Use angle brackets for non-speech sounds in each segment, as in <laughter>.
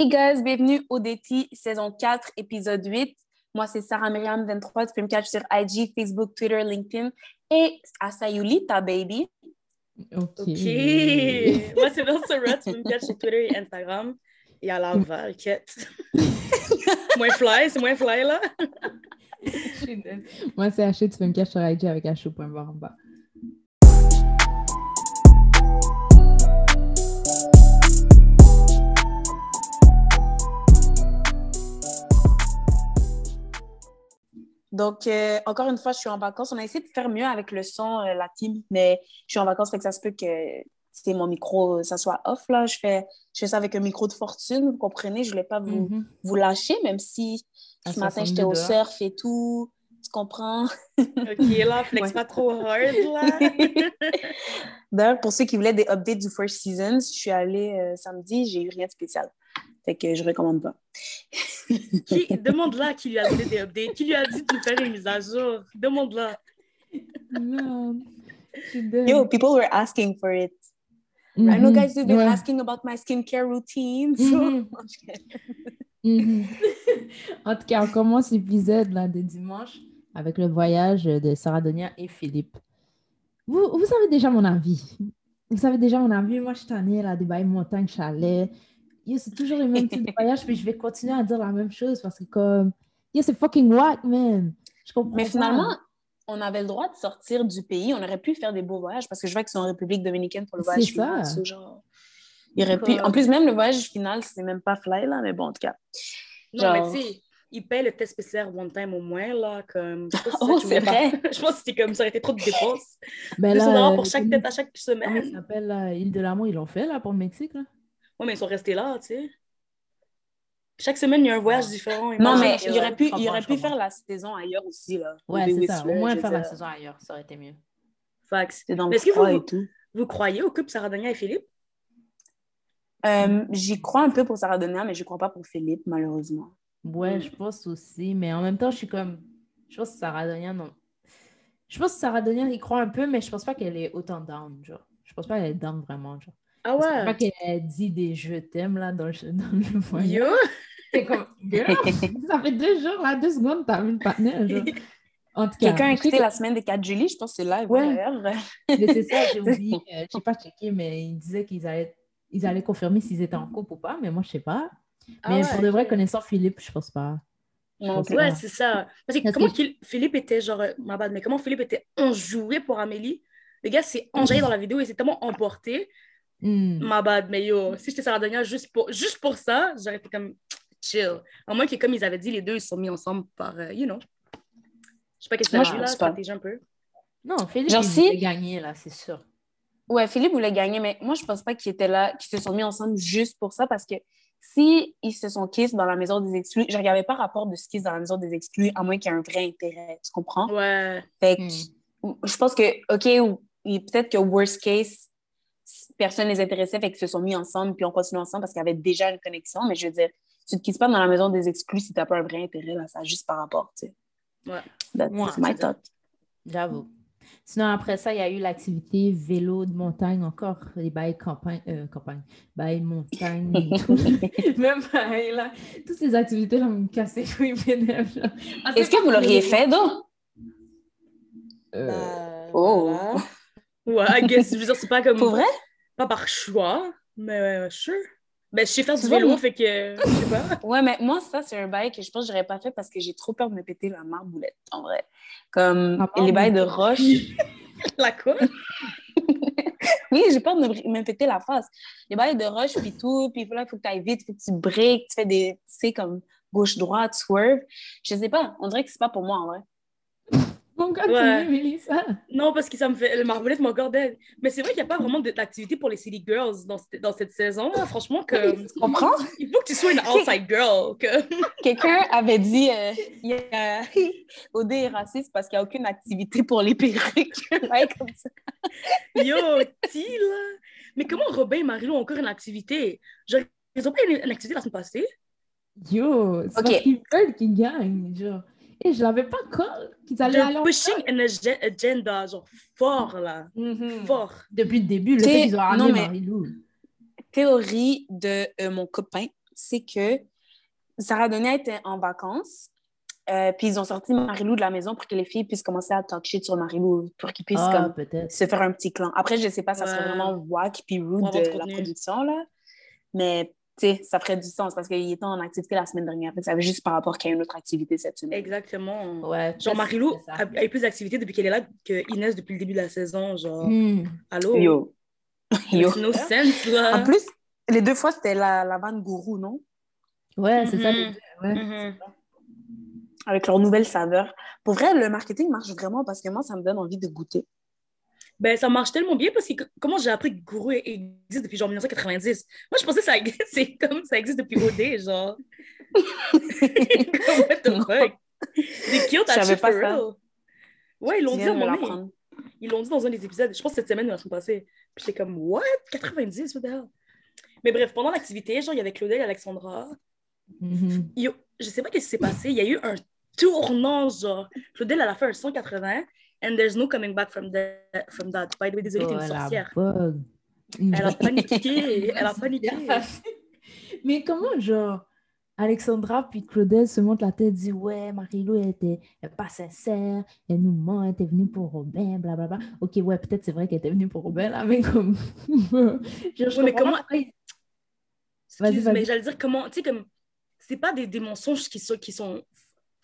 Hey guys, bienvenue au DT saison 4, épisode 8. Moi, c'est Sarah Myriam 23. Tu peux me catcher sur IG, Facebook, Twitter, LinkedIn et à Sayulita, baby. Ok. <laughs> Moi, c'est Laura Tu peux me catcher sur Twitter et Instagram. Et à Laval, quête. <laughs> moins fly, c'est moins fly, là. <laughs> Moi, c'est H, tu peux me cacher sur IG avec H.barre Donc, euh, encore une fois, je suis en vacances. On a essayé de faire mieux avec le son, euh, la team, mais je suis en vacances, fait que ça se peut que c'est mon micro, ça soit off, là. Je fais, je fais ça avec un micro de fortune, vous comprenez? Je voulais pas vous, Mhm. vous lâcher, même si À ce matin, 62 j'étais au dehors. surf et tout. Tu comprends? <laughs> Ok, là, flex Ouais. pas trop hard, là. <laughs> D'ailleurs, pour ceux qui voulaient des updates du First Season, je suis allée euh, samedi, j'ai eu rien de spécial. Fait que je recommande pas. Qui, demande-la qui lui a donné des updates. Qui lui a dit de nous faire une mise à jour. Demande-la. Non. Yo, people were asking for it. I know guys, you've been Ouais. asking about my skincare routine. So... <laughs> Mhm. Mhm. en tout cas, on commence l'épisode là, de dimanche avec le voyage de Sarah Donia et Philippe. Vous, vous savez déjà mon avis. Vous savez déjà mon avis. Moi, je suis tannée là, des bails montagne, chalet. Yo, c'est toujours le même type de voyage, puis je vais continuer à dire la même chose parce que comme... Yo, c'est fucking whack, man. Je comprends Mais finalement, on avait le droit de sortir du pays. On aurait pu faire des beaux voyages parce que je vois qu'ils sont en République dominicaine pour le C'est voyage final. ça. so genre, il aurait pu... En plus, même le voyage final, c'est même pas fly, là, mais bon, en tout cas. Non, mais tu sais, il paye le test PCR one time au moins, là, comme... je sais pas si <laughs> Oh, c'est vrai. <laughs> Je pense que c'était comme ça aurait été trop de dépenses. Ben 200 là, pour chaque tête à chaque Comment ça semaine. s'appelle, Île de l'Amour, ils l'ont fait là pour le Mexique, là? Ouais, mais ils sont restés là, tu sais. Chaque semaine, il y a un voyage différent. Non, mais il aurait pu, il aurait pu faire la saison ailleurs aussi, là. Ouais, c'est ça. Au moins faire la saison ailleurs, ça aurait été mieux. Facts. C'est dans le est-ce que vous- et tout. Vous croyez au couple Sarah Dania et Philippe? Euh, J'y crois un peu pour Sarah Donia, mais je crois pas pour Philippe, malheureusement. Ouais, Mm. je pense aussi, mais en même temps, je suis comme. Je pense que Sarah Donia, non. Je pense que Sarah Donia y croit un peu, mais je pense pas qu'elle est autant down, genre. Je pense pas qu'elle est down vraiment, genre. Ah Je pense pas ouais? qu'elle dit des je t'aime, là, dans le, dans le voyage. Yo! <laughs> C'est comme, girl, ça fait deux jours, là, deux secondes, t'as vu le partenaire, genre. En tout cas, Quelqu'un a écouté que- la semaine des 4 juillet, je pense que c'est live, Ouais. d'ailleurs. Mais c'est ça, j'ai <laughs> oublié. euh, je sais pas checké, mais ils disaient qu'ils allaient, ils allaient confirmer s'ils étaient en couple ou pas, mais moi, je sais pas. Ah Mais ouais, pour de vrai, connaissant Philippe, je pense pas. Je pense. Ouais, c'est ça. Parce que Parce comment que- Philippe était genre, euh, ma bad, mais comment Philippe était enjoué pour Amélie? Le gars s'est enjaillé dans la vidéo et s'est tellement emporté. Hmm. Ma bad, mais yo, si j'étais Sarah Dania juste pour, juste pour ça, j'aurais été comme chill. À moins que, comme ils avaient dit, les deux, ils se sont mis ensemble par, euh, you know. Je sais pas qu'est-ce que je dit là, stratégie un peu. Non, Philippe, Genre, il si- voulait gagner, là, c'est sûr. Ouais, Philippe voulait gagner, mais moi, je pense pas qu'ils étaient là, qu'ils se sont mis ensemble juste pour ça, parce que si ils se sont kiss dans la maison des exclus, je regardais pas rapport de ce kiss dans la maison des exclus, à moins qu'il y ait un vrai intérêt, tu comprends? Ouais. Fait que, je pense que, OK, peut-être que worst case, personne les intéressait, fait qu'ils se sont mis ensemble, puis on continue ensemble parce qu'il y avait déjà une connexion, mais je veux dire, tu te kisses pas dans la maison des exclus si t'as pas un vrai intérêt, là, ça juste par rapport, tu sais. Ouais. That's Ouais, my thought. J'avoue. Sinon, après ça, il y a eu l'activité vélo de montagne encore, les bails campagne, euh, campagne, bails montagne tout. <laughs> <laughs> Même bails, là. Toutes ces activités-là me cassaient <laughs> les couilles Est-ce que vous l'auriez fait, donc? Euh, Oh. voilà. Ouais, I guess, je veux dire, c'est pas comme. Pour vrai? Pas par choix, mais euh, sure. Ben, je sais faire du vélo, fait que, euh, je sais pas. <laughs> Ouais, mais moi, ça, c'est un bail que je pense que j'aurais pas fait parce que j'ai trop peur de me péter la marboulette, en vrai. Comme les bails de roche. <laughs> La quoi? <laughs> Oui, j'ai peur de me, me péter la face. Les bails de roche, puis tout, puis là, il faut que tu ailles vite, il faut que tu breaks, tu fais des, tu sais, comme gauche-droite, swerve. Je sais pas, on dirait que c'est pas pour moi, en vrai. Ouais. Mélissa. Non, parce que ça me fait. Le marbolette m'encore d'aide. Mais c'est vrai qu'il n'y a pas vraiment d'activité pour les City Girls dans, cette- dans cette saison. là. Franchement, que, <laughs> Tu comprends? il faut que tu sois une outside girl. Que... <laughs> Quelqu'un avait dit, euh, il y a... <laughs> OD est raciste parce qu'il n'y a aucune activité pour les perruques. ouais, comme ça. Yo, là. Mais comment Robin et Marilou ont encore une activité? Genre, ils n'ont pas une, une activité la semaine passée? Yo, c'est Ok. parce qu'ils veulent qu'ils gagnent, genre. Et je l'avais pas call qu'ils allaient aller pushing an ag- agenda, genre, fort, là. Mhm. Fort. Depuis le début, le fait qu'ils ont non, ramené mais- Marie-Lou. Théorie de euh, mon copain, c'est que Sarah Donia était en vacances. euh, puis ils ont sorti Marilou de la maison pour que les filles puissent commencer à talk shit sur Marilou, pour qu'ils puissent Ah, comme, se faire un petit clan. Après, je sais pas, ça serait Ouais. vraiment whack puis rude de la production, là. Mais, sais, ça ferait du sens parce qu'il était en activité la semaine dernière. Ça avait juste par rapport qu'il y a une autre activité cette semaine. Exactement. Ouais, Genre, Marilou ça. a, a eu plus d'activités depuis qu'elle est là que Inès depuis le début de la saison. Genre, Hmm. allô? Yo. Yo. Makes no sense, là. En plus, les deux fois, c'était la, la vanne gourou, non? Ouais, c'est ça. Mhm. les deux, ouais. Mhm. Avec leur nouvelle saveur. Pour vrai, le marketing marche vraiment parce que moi, ça me donne envie de goûter. Ben, ça marche tellement bien parce que comment j'ai appris que Gourou existe depuis genre 1990? Moi, je pensais que ça existe, <laughs> c'est comme ça existe depuis OD, genre. <laughs> Comme, what the fuck? Je savais shit pas for ça. real. Ouais, ils l'ont dit à un moment. Ils l'ont dit dans un des épisodes. Je pense cette semaine ou la semaine passée. Puis j'étais comme, what? 90? What the hell? Mais bref, pendant l'activité, genre, il y avait Claudel et Alexandra. Mhm. Yo, je sais pas ce qui s'est passé. Il y a eu un tournant, genre. Claudel, elle a fait un 180 and there's no coming back from, that. from that. By the way, désolée, t'es Oh, une sorcière. bug. Elle a paniqué. Elle a paniqué. <laughs> Mais comment, genre, Alexandra puis Claudel se montent la tête, dit Ouais, Marilou, elle était elle pas sincère, elle nous ment, elle était venue pour Robin, blablabla. Ok, ouais, peut-être c'est vrai qu'elle était venue pour Robin, là, mais comme. <laughs> je Ouais, mais comment- pas pourquoi ils- Excuse, Vas-y, vas-y. mais j'allais dire comment, tu sais, comme, c'est pas des, des mensonges qui sont, qui sont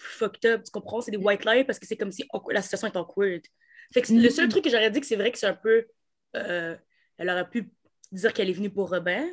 fucked up, tu comprends? C'est des white lies parce que c'est comme si la situation est awkward. Fait que le seul Mhm. truc que j'aurais dit que c'est vrai que c'est un peu, euh, elle aurait pu dire qu'elle est venue pour Robin.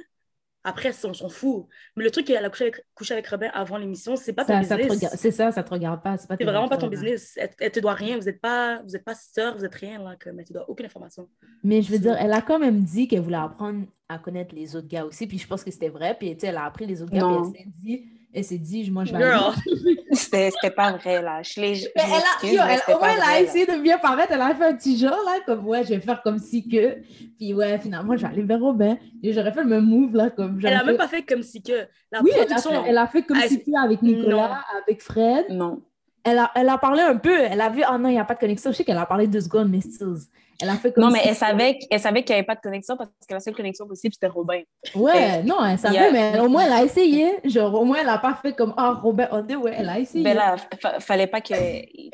Après, on s'en fout. Mais le truc qu'elle a couché avec, couché avec Robin avant l'émission, c'est pas ton Ça, business. C'est ça, ça te regarde pas. C'est pas C'est tes vraiment pas ton là. business. Elle, elle te doit rien. Vous n'êtes pas, vous êtes pas sœurs, vous êtes rien, là. Comme, elle te doit aucune information. Mais je veux dire, elle a quand même dit qu'elle voulait apprendre à connaître les autres gars aussi. Puis je pense que c'était vrai. Puis tu sais, elle a appris les autres gars. Non. Puis elle s'est dit, elle s'est dit, moi je vais Girl. aller. <laughs> C'était c'était pas vrai, là. Je l'ai. Mais elle a, elle- elle a là. essayé de bien paraître. Elle a fait un petit genre, là, comme, ouais, je vais faire comme si que. Puis, ouais, finalement, je vais aller vers Robin. Et j'aurais fait le même move, là, comme. Elle a même pas fait comme si que la Oui, elle a, production. fait, elle a fait comme Elle- si que avec Nicolas, avec Fred. Non. Elle a, elle a parlé un peu. Elle a vu, ah non, il n'y a pas de connexion. Je sais qu'elle a parlé deux secondes, mais still. Elle a fait comme Non, mais si- elle savait, elle savait qu'il n'y avait pas de connexion parce que la seule connexion possible, c'était Robin. Ouais, non, elle savait, mais au moins, elle a essayé. Genre, au moins, elle n'a pas fait comme, ah, Robin Ondé, ouais, elle a essayé. Ben là, fa- fallait pas que.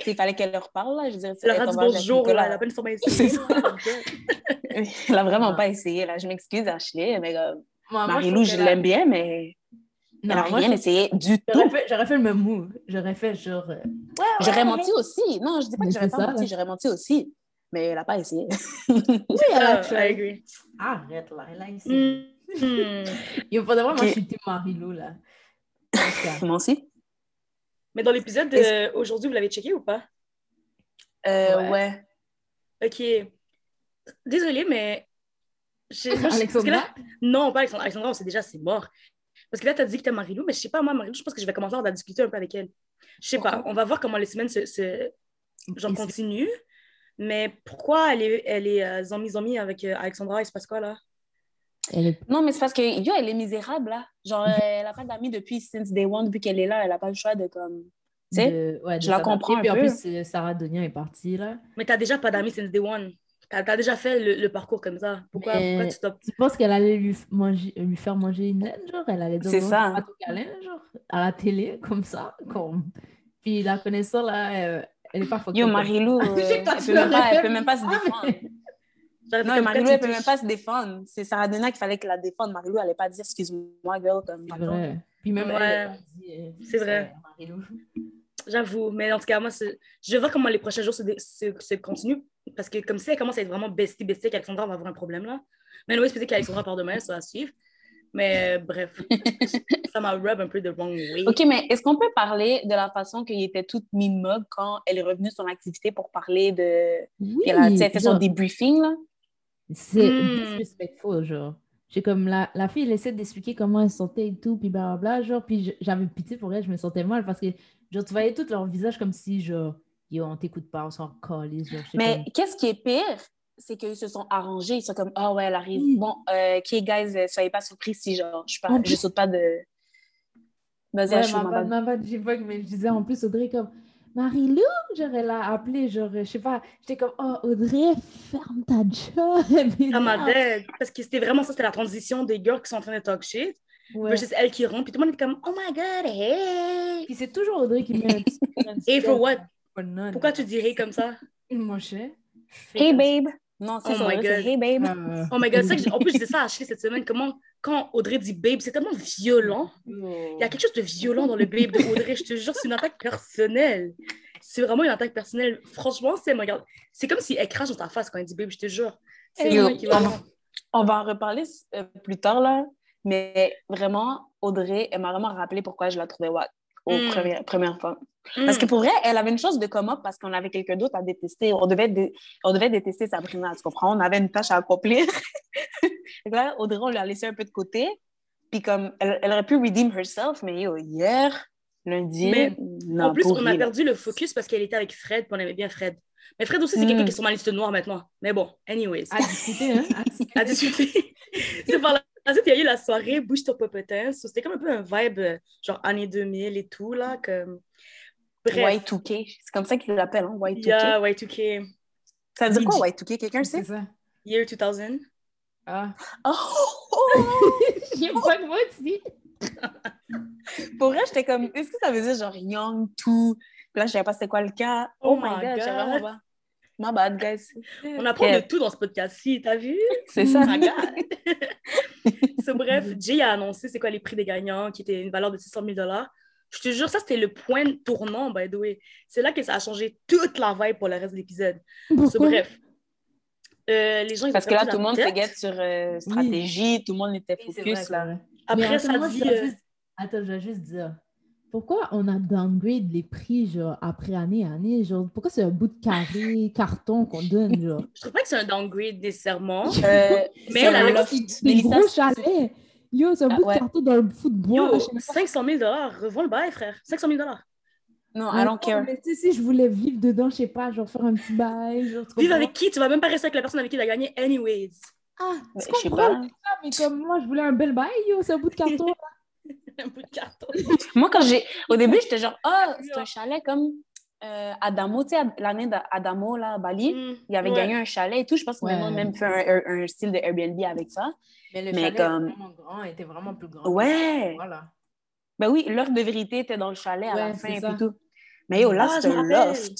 tu fallait qu'elle leur parle, là. Je veux dire, Elle a dit bonjour, là, elle a pas nécessairement <laughs> essayé. <laughs> Elle a vraiment pas essayé, là. Je m'excuse, Ashley, mais euh, Marie-Lou, je l'aime bien, mais Non, elle a moi, rien je- essayé du tout. fait, j'aurais fait le même move. J'aurais fait genre. euh, ouais, ouais, J'aurais ouais. menti aussi. Non, je dis pas que j'aurais pas ça, menti, j'aurais menti aussi. Mais elle a pas essayé. <laughs> <laughs> Oui, elle a. I agree. Arrête là, elle a essayé. Mm. Mm. Il faudrait vraiment Ok. moi, je suis team Marilou là. <laughs> Moi aussi. Mais dans l'épisode d'aujourd'hui, vous l'avez checké ou pas? Euh, Ouais. ouais. Ok. Désolée, mais. moi, Alexandra? là- non, pas Alexandra. Alexandra, on sait déjà, c'est mort. Parce que là, tu as dit que tu Marilou, mais je sais pas, moi, Marilou, je pense que je vais commencer à discuter un peu avec elle. Je sais pas, on va voir comment les semaines se, se- genre, Et c'est- continuent. Mais pourquoi elle est, elle est euh, zombie-zombie avec euh, Alexandra? Il se passe quoi, là? Elle est- Non, mais c'est parce que, yo, elle est misérable, là. Genre, euh, elle a pas d'amis depuis since day one, depuis qu'elle est là. Elle a pas le choix de, comme... Tu sais? de- ouais, de je la comprends un Puis en plus, euh, Sarah Donian est partie là. Mais t'as déjà pas d'amis since day one. T'as as déjà fait le, le parcours comme ça? Pourquoi, Mais- pourquoi tu stops? Tu penses qu'elle allait lui, manger, lui faire manger une laine, genre Elle allait dire ça. pas ton câlin, genre, à la télé, <laughs> comme ça. Comme... Puis la connaissant là, elle, elle est pas fucked Yo. Marilou, <laughs> Je sais euh, que toi, elle tu peut même pas- elle peut même pas se Ah, défendre. <laughs> Non, Marilou, elle peut même pas se défendre. C'est Sarah Donna qu'il fallait qu'elle la défende. Marilou, elle allait pas dire excuse-moi, girl, comme C'est vrai. Puis même Ouais. elle, elle a dit, euh, C'est vrai. Marilou. J'avoue, mais en tout cas, moi, je vais voir comment les prochains jours se, se, se continuent. Parce que comme si elle commence à être vraiment bestie, bestie, qu'Alexandra va avoir un problème là. Mais oui, c'est peut-être qu'Alexandra part demain, ça va suivre. Mais euh, bref, <laughs> ça m'a rub un peu de wrong way. OK, mais est-ce qu'on peut parler de la façon qu'il était toute mimog quand elle est revenue sur l'activité pour parler de... Oui, Elle a fait son débriefing, là? c'est Hmm. disrespectful, genre. J'ai comme la, la fille, elle essaie d'expliquer comment elle se sentait et tout, puis blablabla, genre, puis j'avais pitié pour elle, je me sentais mal parce que, genre, tu voyais tout leur visage comme si, genre, yo, on t'écoute pas, on s'en calisse, genre, Mais qu'est-ce qui est pire, c'est qu'ils se sont arrangés. Ils sont comme, ah ouais, elle arrive. Oui. Bon, euh, OK, guys, euh, soyez pas surpris si, genre, je, pas, En je saute pas de... Vas-y, Ouais, Ashley, ma bad. ma bad, j'ai bug, mais je disais en plus, Audrey, comme, Marie-Lou, j'aurais la appelé, genre, je sais pas, j'étais comme, oh, Audrey, ferme ta job. <laughs> Ça m'a. Parce que c'était vraiment ça, c'était la transition des girls qui sont en train de talk shit. Ouais. versus elle qui rentre, puis tout le monde est comme, oh my god, hey! Puis c'est toujours Audrey qui met un petit <laughs> Et for what? For none. Pourquoi tu dirais comme ça? Mon cher. Hey babe. Non, c'est Oh ça. my c'est God. Hey babe. Euh, Oh my god, c'est ça que j'ai- en plus, je disais ça à Ashley cette semaine, comment, quand Audrey dit babe, c'est tellement violent. Il y a quelque chose de violent dans le babe de Audrey, je te jure, c'est une attaque personnelle. C'est vraiment une attaque personnelle. Franchement, c'est, c'est comme si elle crache dans ta face quand elle dit babe, je te jure. C'est vraiment équivalent. On va en reparler euh, plus tard, là. Mais vraiment, Audrey, elle m'a vraiment rappelé pourquoi je la trouvais wack aux Mm. premières, premières fois. Parce que Mm. pour vrai, elle avait une chance de come up parce qu'on avait quelqu'un d'autre à détester. On devait, dé- on devait détester Sabrina, tu comprends? On avait une tâche à accomplir. <laughs> Donc là, Audrey, on l'a laissé un peu de côté. Puis comme, elle, elle aurait pu redeem herself, mais yo, hier, lundi, Mais, non, en plus, on a là. perdu le focus parce qu'elle était avec Fred, puis on aimait bien Fred. Mais Fred aussi, c'est Mm. quelqu'un qui est sur ma liste noire maintenant. Mais bon, anyways. À discuter, hein? À discuter. <laughs> c'est par la suite, il y a eu la soirée Bouge ton popotin. So, C'était comme un peu un vibe, euh, genre années 2000 et tout, là. Comme... Bref. Y2K, c'est comme ça qu'ils l'appellent, hein, Y2K. Yeah, Y2K. Ça veut dire quoi, Oui. Y2K? Quelqu'un C'est sait? ça. Year 2000. Ah. Oh! oh! <laughs> J'ai pas de mots aussi. <laughs> Pour vrai, j'étais comme, est-ce que ça veut dire genre young, tout? Puis là, je savais pas c'était quoi le cas. Oh Oh, my god, God. vraiment pas. My bad, guys. On apprend Yeah. de tout dans ce podcast-ci, t'as vu? C'est ça. My God. <laughs> So, bref, Jay a annoncé c'est quoi les prix des gagnants, qui était une valeur de 600 000 Je te jure, ça, c'était le point tournant, by the way. C'est là que ça a changé toute la vibe pour le reste de l'épisode. So, bref. Euh, les gens, Parce que là, tout le la monde se guette sur euh, stratégie, tout le monde était Oui, focus vrai, là. Après, Mais ça moi, dit... je euh, juste- Attends, je vais juste dire. Pourquoi on a downgrade les prix, genre, après année à année? Genre, pourquoi c'est un bout de carré, <laughs> carton qu'on donne, genre? Je trouve pas que c'est un downgrade nécessairement. Euh, Mais c'est elle a un le- loft. Des Mélissa, gros chalets! Yo, c'est un Ah, bout de carton dans le foot de bois. Yo, je sais même pas. 500 000 revends le bail, frère. 500 000 Non, Mais I don't care. Mais tu sais, si je voulais vivre dedans, je sais pas, genre faire un petit bail, genre, Vivre avec qui? Tu vas même pas rester avec la personne avec qui tu as gagné anyways. Ah, Mais Je sais comprends? pas. Ah, mais comme moi, je voulais un bel bail, yo, c'est un bout de carton. <laughs> un bout de carton. <laughs> Moi, quand j'ai. Au début, j'étais genre, ah, c'est un chalet comme euh, Adamo, tu sais, l'année d'Adamo, là, à Bali. Mm, Il avait ouais. gagné un chalet et tout. Je pense qu'ils Ouais. ont même fait un, un- un style de Airbnb avec ça. Mais le Mais chalet comme- était vraiment grand, était vraiment plus grand. Ouais. Voilà. Ben oui, l'heure de vérité était dans le chalet à la Ouais, fin c'est et tout. Mais yo, là, Ah, c'est un loft.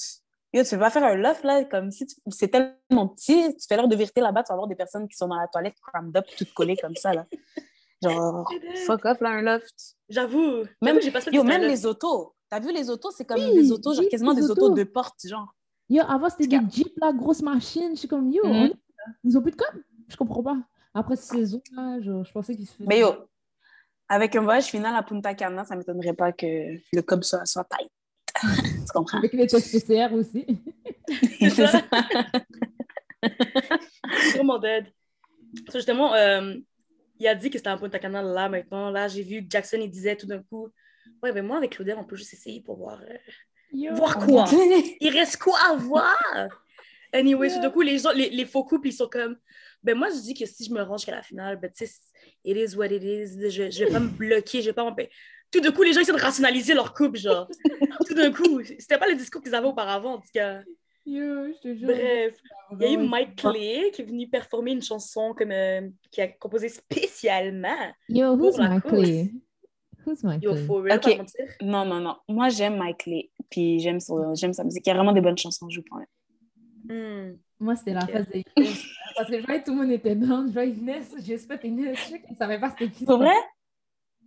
Yo, tu peux pas faire un loft, là, comme si tu- c'est tellement petit, tu fais l'heure de vérité là-bas, tu vas avoir des personnes qui sont dans la toilette crammed up, toutes collées comme ça, là. <laughs> Genre, fuck off, là, un loft. J'avoue. Même- Même, j'ai pas ça Yo, même les autos. T'as vu les autos? C'est comme Oui, des autos, genre oui, quasiment des autos autos. de porte, genre. Yo, avant, c'était des jeeps, là, grosse machine. Je suis comme, yo, Mhm. on ils ont plus de com? Je comprends pas. Après cette saison, je pensais qu'ils se faisaient. Mais yo, avec un voyage final à Punta Cana, ça m'étonnerait pas que le cob soit, soit tight. <laughs> tu comprends? Avec les tests PCR aussi. <laughs> C'est ça. vraiment dead. So, justement, euh, il a dit que c'était un Punta Cana là maintenant. Là, j'ai vu que Jackson, il disait tout d'un coup Ouais, ben moi, avec Claudel, on peut juste essayer pour voir. euh, Yo. Voir quoi? <laughs> Il reste quoi à voir? Anyway, tout d'un coup, les, gens, les, les faux couples, ils sont comme Ben moi, je dis que si je me range jusqu'à la finale, ben tu sais, it is what it is. Je, je vais pas me bloquer, je vais pas m'empêcher. Tout d'un coup, les gens essaient de rationaliser leur couple, genre. <laughs> tout d'un coup, c'était pas le discours qu'ils avaient auparavant, en tout cas. Yo, je te jure. Bref. Il y a eu Mike Clay qui est venu performer une chanson comme, euh, qui a composé spécialement. Yo, who's pour cause. Clay? Who's my Yo, for real, Ok. pas mentir. Non, non, non. Moi, j'aime Mike Lee. Puis j'aime son- j'aime sa musique. Il y a vraiment des bonnes chansons, je vous promets. Hmm. Moi, c'était la phase de Inès. Parce que je voyais tout le monde était dans. Je voyais Inès, j'espère Inès. Je sais qu'elle savait pas c'était qui. Pour vrai?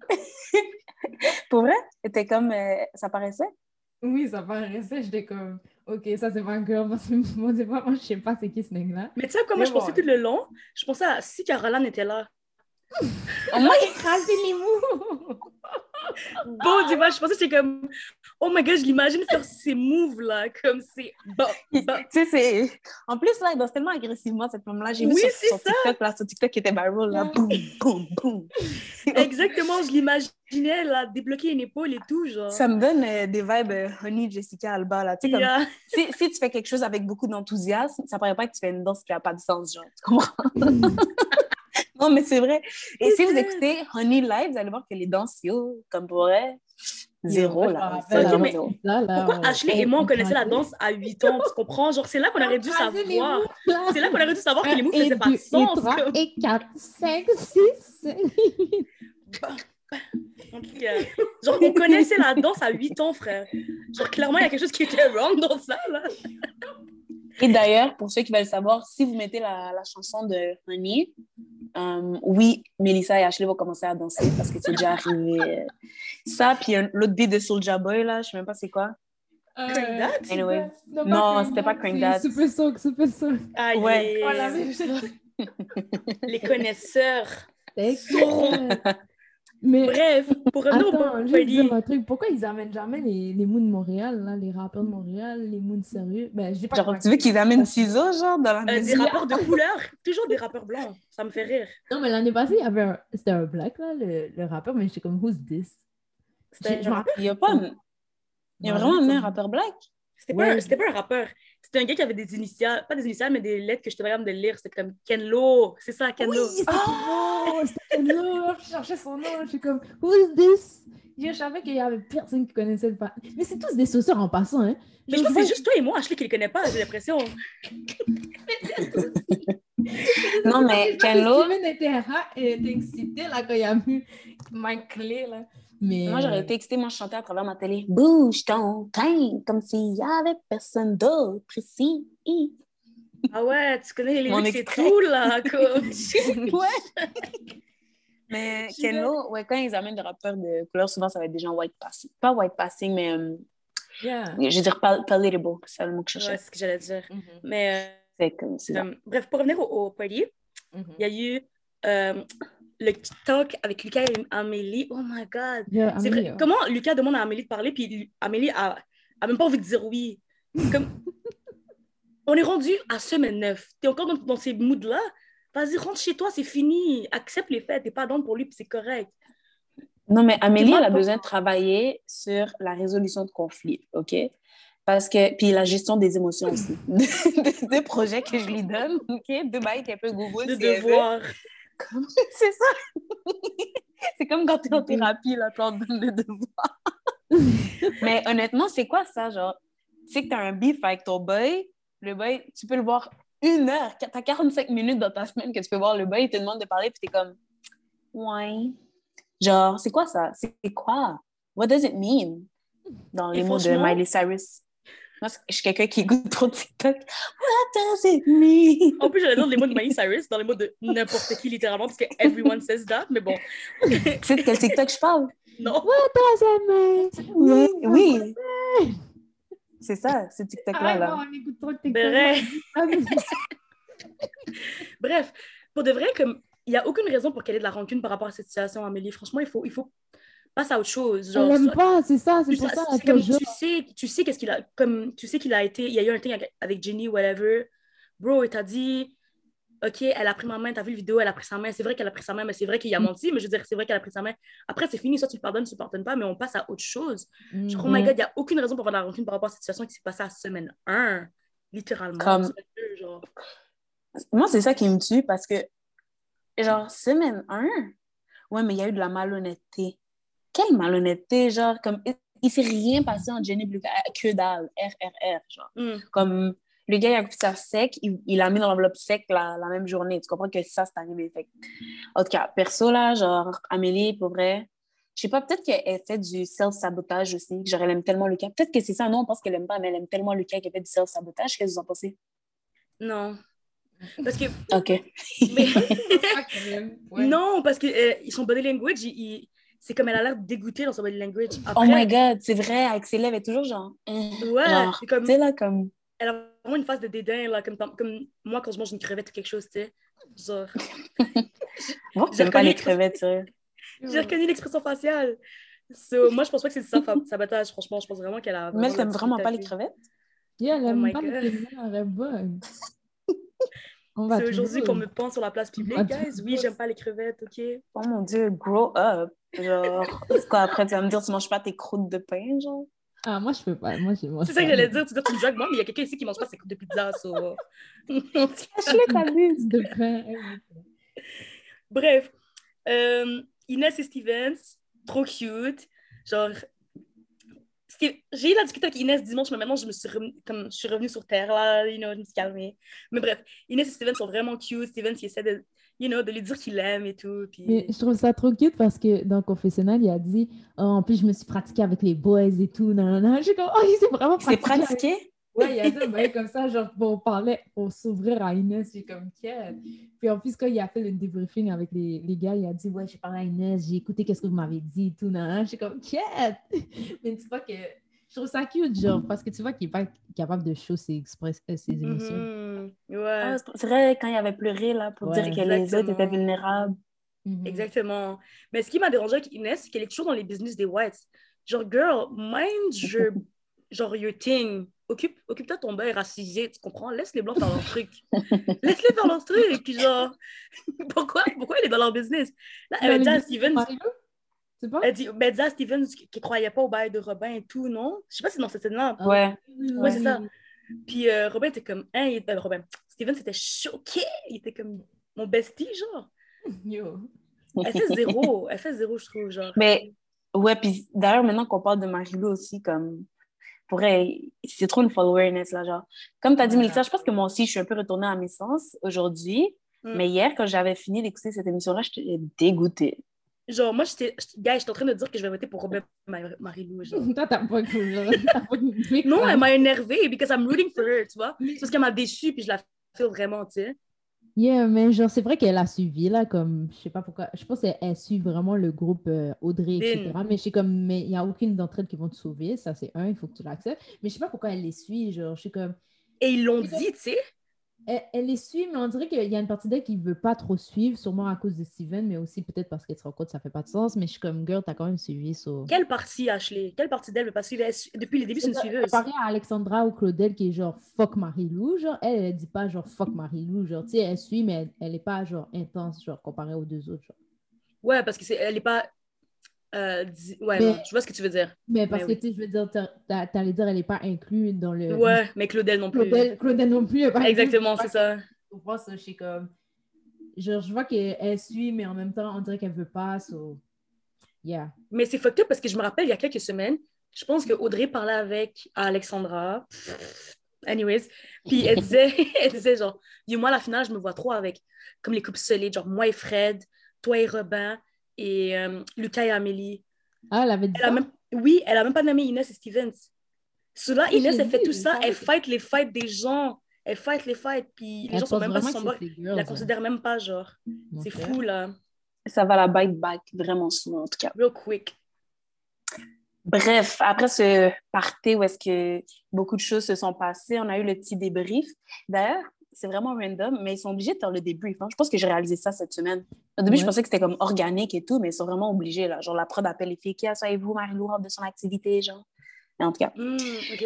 <laughs> Pour vrai? C'était comme. euh, ça paraissait? Oui, ça paraissait. J'étais comme, ok, ça c'est pas un girl. Moi, c'est <laughs> moi, c'est pas- moi, je sais pas c'est qui ce nègre-là. Mais tu sais, comme moi, Mais je pensais tout le long, je pensais à si Caroline était là. Oh, moi, Écraser les mots! Bon, tu vois, je pensais que c'était comme, oh my god, je l'imagine faire ces moves-là, comme c'est tu sais, c'est. En plus, là, elle danse tellement agressivement, cette femme-là. J'ai vu Oui, sur, c'est sur ça. TikTok, là, sur TikTok qui était viral, là. Ouais. Boum, boum, boum. Exactement, je l'imaginais, là, débloquer une épaule et tout, genre. Ça me donne euh, des vibes euh, Honey Jessica Alba, là. Tu sais, comme. Yeah. Si, si tu fais quelque chose avec beaucoup d'enthousiasme, ça paraît pas que tu fais une danse qui a pas de sens, genre. Tu comprends? <laughs> non, mais c'est vrai. Et si vous écoutez Honey Live, vous allez voir que les danses, yo, comme pour vrai, zéro, là. rappelle, mais- zéro. Là, là, Pourquoi Ashley et moi, on connaissait la danse à 8 ans, tu comprends? Genre, c'est là qu'on aurait dû savoir. C'est là qu'on aurait dû savoir que les et faisaient pas de sens. Et 3, comme- et 4, 5, 6. En tout cas, genre, on connaissait la danse à 8 ans, frère. Genre, clairement, il y a quelque chose qui était wrong dans ça, là. Et d'ailleurs, pour ceux qui veulent savoir, si vous mettez la, la chanson de Honey, euh, oui, Melissa et Ashley vont commencer à danser parce que c'est déjà arrivé. Ça, puis l'autre beat de Soulja Boy, là, je sais même pas c'est quoi. Crank That? Anyway. Non, Non, c'était pas Crank That. Super Soak, Super Soak. Aïe, Ouais. Oh, la même chose. <laughs> les connaisseurs. Excellent. Mais Bref, pour revenir au attends, juste dire un truc. Pourquoi ils amènent jamais les, les moons de Montréal, là, les rappeurs de Montréal, les moons sérieux? Ben, pas Genre, tu veux qu'ils amènent ciseaux, genre, dans la euh, des rappeurs de couleur, toujours des rappeurs blancs. Ça me fait rire. Non, mais l'année passée, il y avait un... C'était un black, là, le, le rappeur, mais j'étais comme, who's this? C'était rappelle- Il y a pas... Il y a vraiment un rappeur black? C'était pas, Ouais. pas un rappeur. C'était un gars qui avait des initiales, pas des initiales, mais des lettres que je te capable de lire. C'était comme Kenlo. C'est ça, Kenlo. Oui, c'était oh, c'était Kenlo. Je cherchais son nom. Je suis comme, who is this? Je savais qu'il y avait personne qui connaissait le pas. Mais c'est tous des sauceurs en passant, hein. Mais je pense que c'est juste toi et moi, Ashley, qui les connaît pas, j'ai l'impression. <laughs> Non, mais Kenlo, Steven était, excité là, quand il a vu clé, là. Mais... moi, j'aurais été excitée, moi, je chantais à travers ma télé. Bouge ton teint, comme s'il y avait personne d'autre ici. Ah ouais, tu connais les lyrics extrait. tout, là. Comme... <laughs> ouais. Mais Je Kenlo, ouais, quand ils amènent des rappeurs de couleur, souvent, ça va être des gens white passing. Pas white passing, mais euh, Yeah. je veux dire pal- palatable. C'est le mot que je Ouais, cherchais. c'est ce que j'allais dire. Mhm, Mais C'est comme, c'est euh, bref, pour revenir au, au party, mhm. il y a eu euh, le talk avec Lucas et Amélie. Oh my God. Yeah, C'est Amélie, vrai. Comment Lucas demande à Amélie de parler, puis Amélie a, a même pas envie de dire oui. Comme... <laughs> On est rendu à semaine 9. T'es encore dans, dans ces moods-là? Vas-y, rentre chez toi, c'est fini. Accepte les faits. T'es pas dans pour lui, puis c'est correct. Non, mais Amélie, elle a besoin de travailler sur la résolution de conflits, OK? Parce que, puis la gestion des émotions aussi. <laughs> Deux projets que je lui donne, OK? Deux bails qui est un peu Google. De si devoir. Comme- <laughs> C'est ça. <laughs> c'est comme quand tu es en thérapie, là, puis on te donne des devoirs. <laughs> Mais honnêtement, c'est quoi ça, genre? Tu sais que tu as un beef avec ton boy, le boy, tu peux le voir une heure, tu as 45 minutes dans ta semaine que tu peux voir le boy, il te demande de parler, puis tu es comme, ouais. Genre, c'est quoi ça? C'est quoi? What does it mean? Dans les mots de Miley Cyrus. Moi, je suis quelqu'un qui écoute trop TikTok. What does it mean? En plus, j'allais dire les mots de Miley Cyrus dans les mots de n'importe qui, littéralement, parce que everyone says that, mais bon, tu sais de quel TikTok je parle? non. Oui, oui. C'est ça, ce TikTok-là. Ah, là. on écoute trop de TikTok. Bref, pour de vrai, comme il n'y a aucune raison pour qu'elle ait de la rancune par rapport à cette situation, Amélie. Franchement, il faut, il faut passer à autre chose. Genre, Elle aime soit- pas, c'est ça, c'est pour ça. elle comme, tu sais, tu sais qu'est-ce qu'il a, comme tu sais qu'il a été, il y a eu un thing avec, Jenny, whatever. Bro, il t'a dit, ok, elle a pris ma main, t'as vu le vidéo, elle a pris sa main. C'est vrai qu'elle a pris sa main, mais c'est vrai qu'il a Mm. menti. Mais je veux dire, c'est vrai qu'elle a pris sa main. Après, c'est fini, soit tu le pardonnes, soit tu le pardonnes pas, mais on passe à autre chose. Genre, oh my Mhm. god, il n'y a aucune raison pour avoir de la rancune par rapport à cette situation qui s'est passée à semaine 1, littéralement. Comme- Semaine genre. Moi, c'est ça qui me tue parce que, genre, semaine 1, ouais, mais il y a eu de la malhonnêteté. Quelle malhonnêteté, genre, comme, il, il s'est rien passé en Jenny Blue, que dalle, RRR, genre. Mm. Comme, le gars, il a coupé ça sec, il il l'a mis dans l'enveloppe sec la, la même journée. Tu comprends que ça, c'est arrivé. Fait que- En tout cas, perso, là, genre, Amélie, pour vrai, je sais pas, peut-être qu'elle fait du self-sabotage aussi. Genre, elle aime tellement Lucas. Peut-être que c'est ça. Non, on pense qu'elle aime pas, mais elle aime tellement Lucas qu'elle fait du self-sabotage. Qu'est-ce que vous en pensez? Non. Parce que OK. mais-. <laughs> Non, parce que euh, son body language, il, il- c'est comme elle a l'air dégoûtée dans son body language. Oh Après, my God, c'est vrai, avec ses lèvres, elle est toujours genre... hein, Ouais, genre, c'est comme- Tu sais, là, comme... elle a vraiment une phase de dédain, là, comme, comme moi quand je mange une crevette ou quelque chose, tu sais. Genre, <laughs> Moi, J'ai j'aime pas les crevettes, sérieux. <laughs> j'ai reconnu l'expression faciale. So, moi, je pense pas que c'est du sab- sabotage, franchement. Je pense vraiment qu'elle a. Mais elle t'aime la vraiment pas les crevettes? Yeah, elle Oh aime my pas God. les témoins, elle est bonne. On va C'est aujourd'hui qu'on me pend sur la place publique, guys. Oui, j'aime pas les crevettes, ok? Oh mon Dieu, grow up! Genre, c'est quoi, après, tu vas me dire, tu manges pas tes croûtes de pain, genre? Ah, moi, je peux pas. Moi, je mange C'est ça que j'allais dire. Tu dis, tu me dragues moi, mais il y a quelqu'un ici qui mange pas ses coups de pizza, so. <laughs> Ashley, t'abuses! De pain. Bref, euh, Inès et Stevens, trop cute. Genre, Steve- j'ai eu la discussion avec Inès dimanche, mais maintenant je me suis, rem- comme, je suis revenue sur Terre, là, you know, je me suis calmée. Mais bref, Inès et Stevens sont vraiment cute. Stevens, il essaie de, you know, de lui dire qu'il l'aime et tout. Puis... Mais je trouve ça trop cute parce que dans le confessionnal, il a dit oh, En plus, je me suis pratiqué avec les boys et tout. Non, non, J'ai comme Oh, il s'est vraiment C'est pratiqué. pratiqué? Ouais, il a dit ben, comme ça, genre pour parler, pour s'ouvrir à Inès. J'ai comme quête. Puis en plus, quand il a fait le debriefing avec les, les gars, il a dit Ouais, j'ai parlé à Inès, j'ai écouté qu'est-ce que vous m'avez dit et tout. Non, non. J'ai comme quête. <laughs> Mais tu vois que je trouve ça cute, genre, parce que tu vois qu'il n'est pas capable de show ses, express, euh, ses émotions. Mhm. Ouais. Ah, c'est- vrai, quand il avait pleuré, là, pour Ouais. dire que les autres Exactement. étaient vulnérables. Mhm. Exactement. Mais ce qui m'a dérangé avec Inès, c'est qu'elle est toujours dans les business des whites. Genre, girl, mind your, <laughs> genre, your thing. Occupe, occupe-toi de ton bail racisé, tu comprends? Laisse les blancs faire leur truc. Laisse-les faire leur truc. Puis genre, <laughs> pourquoi, pourquoi elle est dans leur business? Là, elle Dans a les dit à Steven? C'est elle dit, ben, dit à Steven qui ne croyait pas au bail de Robin et tout, non? Je sais pas si c'est dans cette scène-là. Ouais. oui, Ouais, c'est ça. Puis euh, Robin était comme, hein, il était, Robin, Steven c'était choqué. Il était comme mon bestie, genre. Yo. Elle fait zéro. Elle fait zéro, je trouve, genre. Mais, ouais, puis d'ailleurs, maintenant qu'on parle de Marie-Lou aussi, comme, pour elle, c'est trop une followerness, là, genre. Comme tu as dit, Ouais. Mélissa, je pense que moi aussi, je suis un peu retournée à mes sens aujourd'hui. Mm. Mais hier, quand j'avais fini d'écouter cette émission-là, j'étais dégoûtée. Genre, moi, j'étais, gars, j'étais en train de dire que je vais voter pour Robin Mar- Marie-Lou. <laughs> Toi, t'as pas. Non, elle m'a énervée because I'm rooting for her, tu vois. C'est parce qu'elle m'a déçue, puis je la feel vraiment, tu sais. Yeah, mais genre, c'est vrai qu'elle a suivi, là, comme, je sais pas pourquoi, je pense qu'elle elle suit vraiment le groupe euh, Audrey, etc. Mais je sais comme, mais il n'y a aucune d'entre elles qui vont te sauver, ça c'est un, il faut que tu l'acceptes. Mais je sais pas pourquoi elle les suit, genre, je suis comme, Et ils l'ont dit, tu sais. Elle, elle les suit, mais on dirait qu'il y a une partie d'elle qui veut pas trop suivre, sûrement à cause de Steven, mais aussi peut-être parce qu'elle se rend compte que ça fait pas de sens. Mais je suis comme, girl, t'as quand même suivi, so... Quelle partie, Ashley? Quelle partie d'elle? Elle su- Depuis le début, c'est une suiveuse. Comparé à Alexandra ou Claudel qui est genre fuck Marie-Lou, genre elle, elle dit pas genre fuck Marie-Lou, genre tu sais, elle suit, mais elle, elle est pas genre intense, genre comparée aux deux autres. Genre. Ouais, parce que c'est, elle est pas. Euh, di- Ouais, Mais- non, je vois ce que tu veux dire. Mais parce Mais que tu sais, je veux dire, t'as- t'as- t'allais dire elle est pas inclue dans le. Ouais, mais Claudel non plus. Claudel, Claudel non plus. pas inclue. Exactement, c'est ça. Je comprends ça, je suis comme. Genre, je vois qu'elle suit, mais en même temps, on dirait qu'elle veut pas, so. Yeah. Mais c'est fucked up parce que je me rappelle, il y a quelques semaines, je pense que Audrey parlait avec Alexandra. Anyways. Puis elle disait, <laughs> elle disait genre, moi, à la finale, je me vois trop avec comme les couples solides, genre moi et Fred, toi et Robin, et euh, Lucas et Amélie. Ah, elle avait dit Elle a ça? même... Oui, elle a même pas nommé Inès et Stevens. Cela, Oui, Inès, elle fait tout ça, elle fight les fights des gens. Elle fight les fights, puis les Elle gens sont même pas son bord. girls, la hein. considèrent même pas, genre. C'est fou, là. Ça va la bite back vraiment souvent, en tout cas. Real quick. Bref, après ce party où est-ce que beaucoup de choses se sont passées, on a eu le petit débrief. D'ailleurs, c'est vraiment random, mais ils sont obligés de faire le débrief. hein. Je pense que j'ai réalisé ça cette semaine. Au début, je pensais que c'était comme organique et tout, mais ils sont vraiment obligés. Là. Genre, la prod appelle les filles qui asseyez-vous, Marie-Lou de son activité, genre. Mais en tout cas, ok.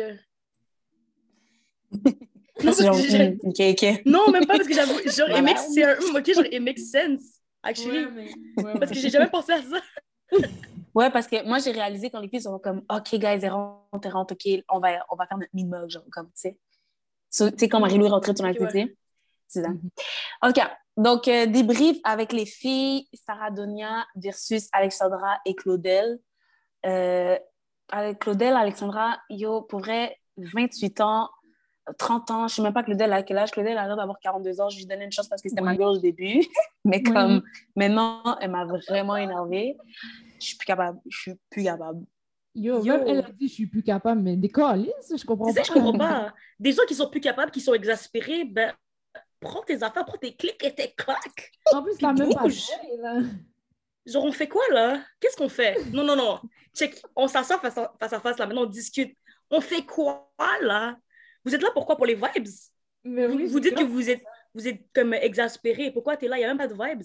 là, c'est genre, parce que j'ai- hmm, OK, OK. Non, même pas parce que j'avoue, genre, Voilà. it makes, c'est un ok, genre, it makes sense, actually. Ouais, mais- ouais, Parce que j'ai jamais pensé à ça. <laughs> Ouais, parce que moi, j'ai réalisé quand les filles sont comme, OK, guys, elles rentrent, elles rentrent, OK, on va, on va faire notre mid-mug, genre, comme, tu sais. So, tu sais, de son Ok, activité. C'est ça. Mhm. OK. Donc, euh, débrief avec les filles, Sarah Donia versus Alexandra et Claudel. Euh, avec Claudel, Alexandra, yo, pour vrai, 28 ans, 30 ans, je sais même pas Claudel à quel âge. Claudel a l'air d'avoir 42 ans. Je lui donnais une chance parce que c'était ma girl au début. <laughs> Mais comme maintenant, elle m'a vraiment énervée. Je suis plus capable. Je suis plus capable. Yo, Yo. même elle a dit je suis plus capable, mais des calices, je comprends pas. ça, je comprends pas. <laughs> Des gens qui sont plus capables, qui sont exaspérés, ben, prends tes affaires, prends tes clics et tes claques. En plus, t'as même pas bouge. là. Genre, on fait quoi, là? Qu'est-ce qu'on fait? Non, non, non. Check. On s'assoit face à, face à face, là. Maintenant, on discute. On fait quoi, là? Vous êtes là pourquoi? Pour les vibes? Mais Vous, oui, vous dites que vous êtes, vous êtes comme exaspéré. Pourquoi t'es là? Il n'y a même pas de vibes.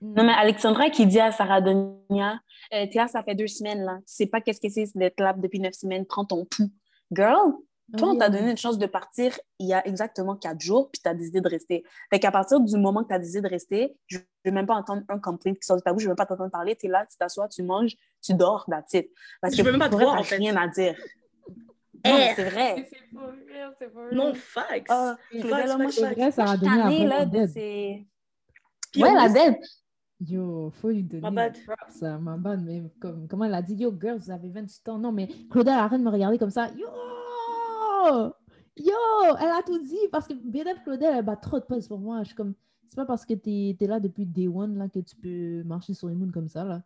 Non, mais Alexandra qui dit à Sarah Donia, euh, t'es là, ça fait deux semaines, là. Tu sais pas qu'est-ce que c'est d'être là depuis neuf semaines. Prends ton pouls. Girl, toi, on t'a donné une chance de partir il y a exactement quatre jours, puis tu as décidé de rester. Fait qu'à partir du moment que tu as décidé de rester, je ne veux même pas entendre un complaint qui sort de ta bouche, je ne veux même pas t'entendre parler. Tu es là, tu t'assois, tu manges, tu dors, that's it. Parce Je que veux même pas te vrai, voir, en fait. rien à dire? Eh. Non, mais c'est vrai. C'est pas vrai, c'est pas vrai. Non, fax. Ah, facts. vrai, ça a donné là, la de ces... Puis Ouais, la dead. Yo, faut lui donner My bad. des props, hein, ma bad, mais comme, comment elle a dit, yo, girls, vous avez 28 ans. Non, mais Claudel arrête de me regarder comme ça. Yo! Yo! Elle a tout dit parce que bien Claudel, elle bat trop de points pour moi. Je suis comme, c'est pas parce que tu es, là depuis day one là, que tu peux marcher sur les moons comme ça. là.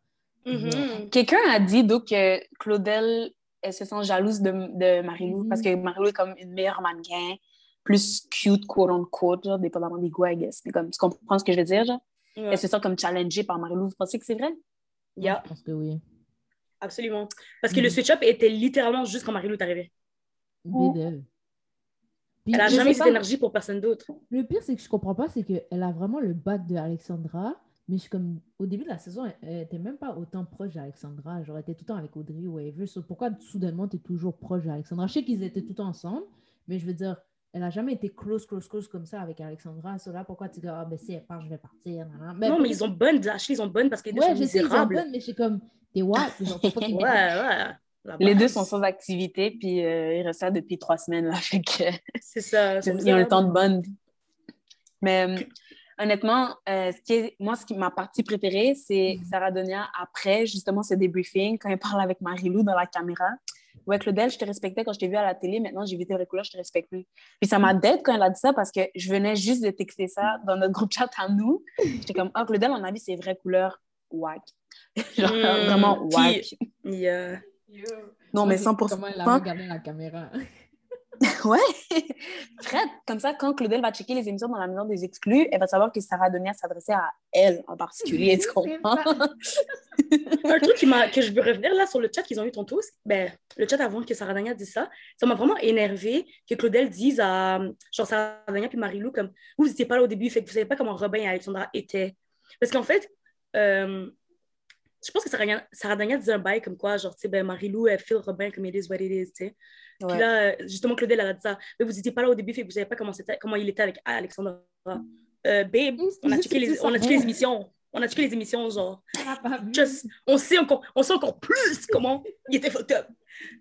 Mhm. Quelqu'un a dit donc que Claudel elle se sent jalouse de, de Marilou Mhm. parce que Marilou est comme une meilleure mannequin, plus cute, quote unquote, genre, dépendamment des goûts, I guess. Comme, tu comprends ce que je veux dire, genre? Ouais. Elle se sent comme challengée par Marilou. Vous pensez que c'est vrai? Yeah, Je pense que oui. absolument. Parce que le Mhm. switch-up était littéralement juste quand Marie-Lou est arrivée. Bidel. Puis, Elle a je jamais eu cette énergie pour personne d'autre. Le pire, c'est que je comprends pas, c'est qu'elle a vraiment le bac de Alexandra, mais je suis comme, au début de la saison, elle, elle était même pas autant proche d'Alexandra. Genre, elle était tout le temps avec Audrey ou. So, pourquoi soudainement tu es toujours proche d'Alexandra? Je sais qu'ils étaient tout le temps ensemble, mais je veux dire, elle a jamais été close, close, close comme ça avec Alexandra. So, là, pourquoi tu dis, ah, ben si elle part, je vais partir. non, mais ils ont bonne, Ashley, ils ont bonne parce que les deux Ouais, sont je sais, ils ont bonne, mais je suis comme, t'es what? Genre, Ouais, ouais. Les deux sont sans activité, puis euh, ils restent là depuis trois semaines. Là, <laughs> fait que, C'est ça. <laughs> ils ont le temps de bond. Mais euh, honnêtement, euh, ce qui est, moi, ce qui, ma partie préférée, c'est Mhm. Sarah Donia après, justement, ce débriefing, quand elle parle avec Marie-Lou dans la caméra. Ouais, Claudel, je te respectais quand je t'ai vu à la télé, maintenant j'ai vu tes vraies couleurs, je te respecte plus. Puis ça m'a dead quand elle a dit ça parce que je venais juste de texter ça dans notre groupe chat à nous. J'étais comme, ah, Claudel, on <laughs> a vu ses vraies couleurs, whack. Genre, Mm, vraiment whack. Yeah. Non, mais c'est 100%. Comment elle a regardé la caméra? <laughs> Ouais, Fred, comme ça, quand Claudel va checker les émissions dans la maison des exclus, elle va savoir que Sarah Donia s'adressait à elle en particulier, tu comprends? <laughs> Un truc qui que je veux revenir là sur le chat qu'ils ont eu tantôt, ben, le chat avant que Sarah Dania dise ça, ça m'a vraiment énervé que Claudel dise à genre Sarah Dania puis Marie-Lou comme vous n'étiez pas là au début, fait que vous savez pas comment Robin et Alexandra étaient. Parce qu'en fait, euh, je pense que Sarah, Dania- Sarah Dania disait un bail comme quoi, genre, tu sais, ben, Marie-Lou, elle file Robin comme it is what it is, tu sais. Puis là, euh, justement, Claudel, elle a dit ça. Mais vous n'étiez pas là au début, fait que vous savez pas comment, comment il était avec Alexandra. Euh, babe, on a, checké les, on a checké les émissions. On a checké les émissions, genre. <laughs> Just- on, sait encore, on sait encore plus comment il était fucked up.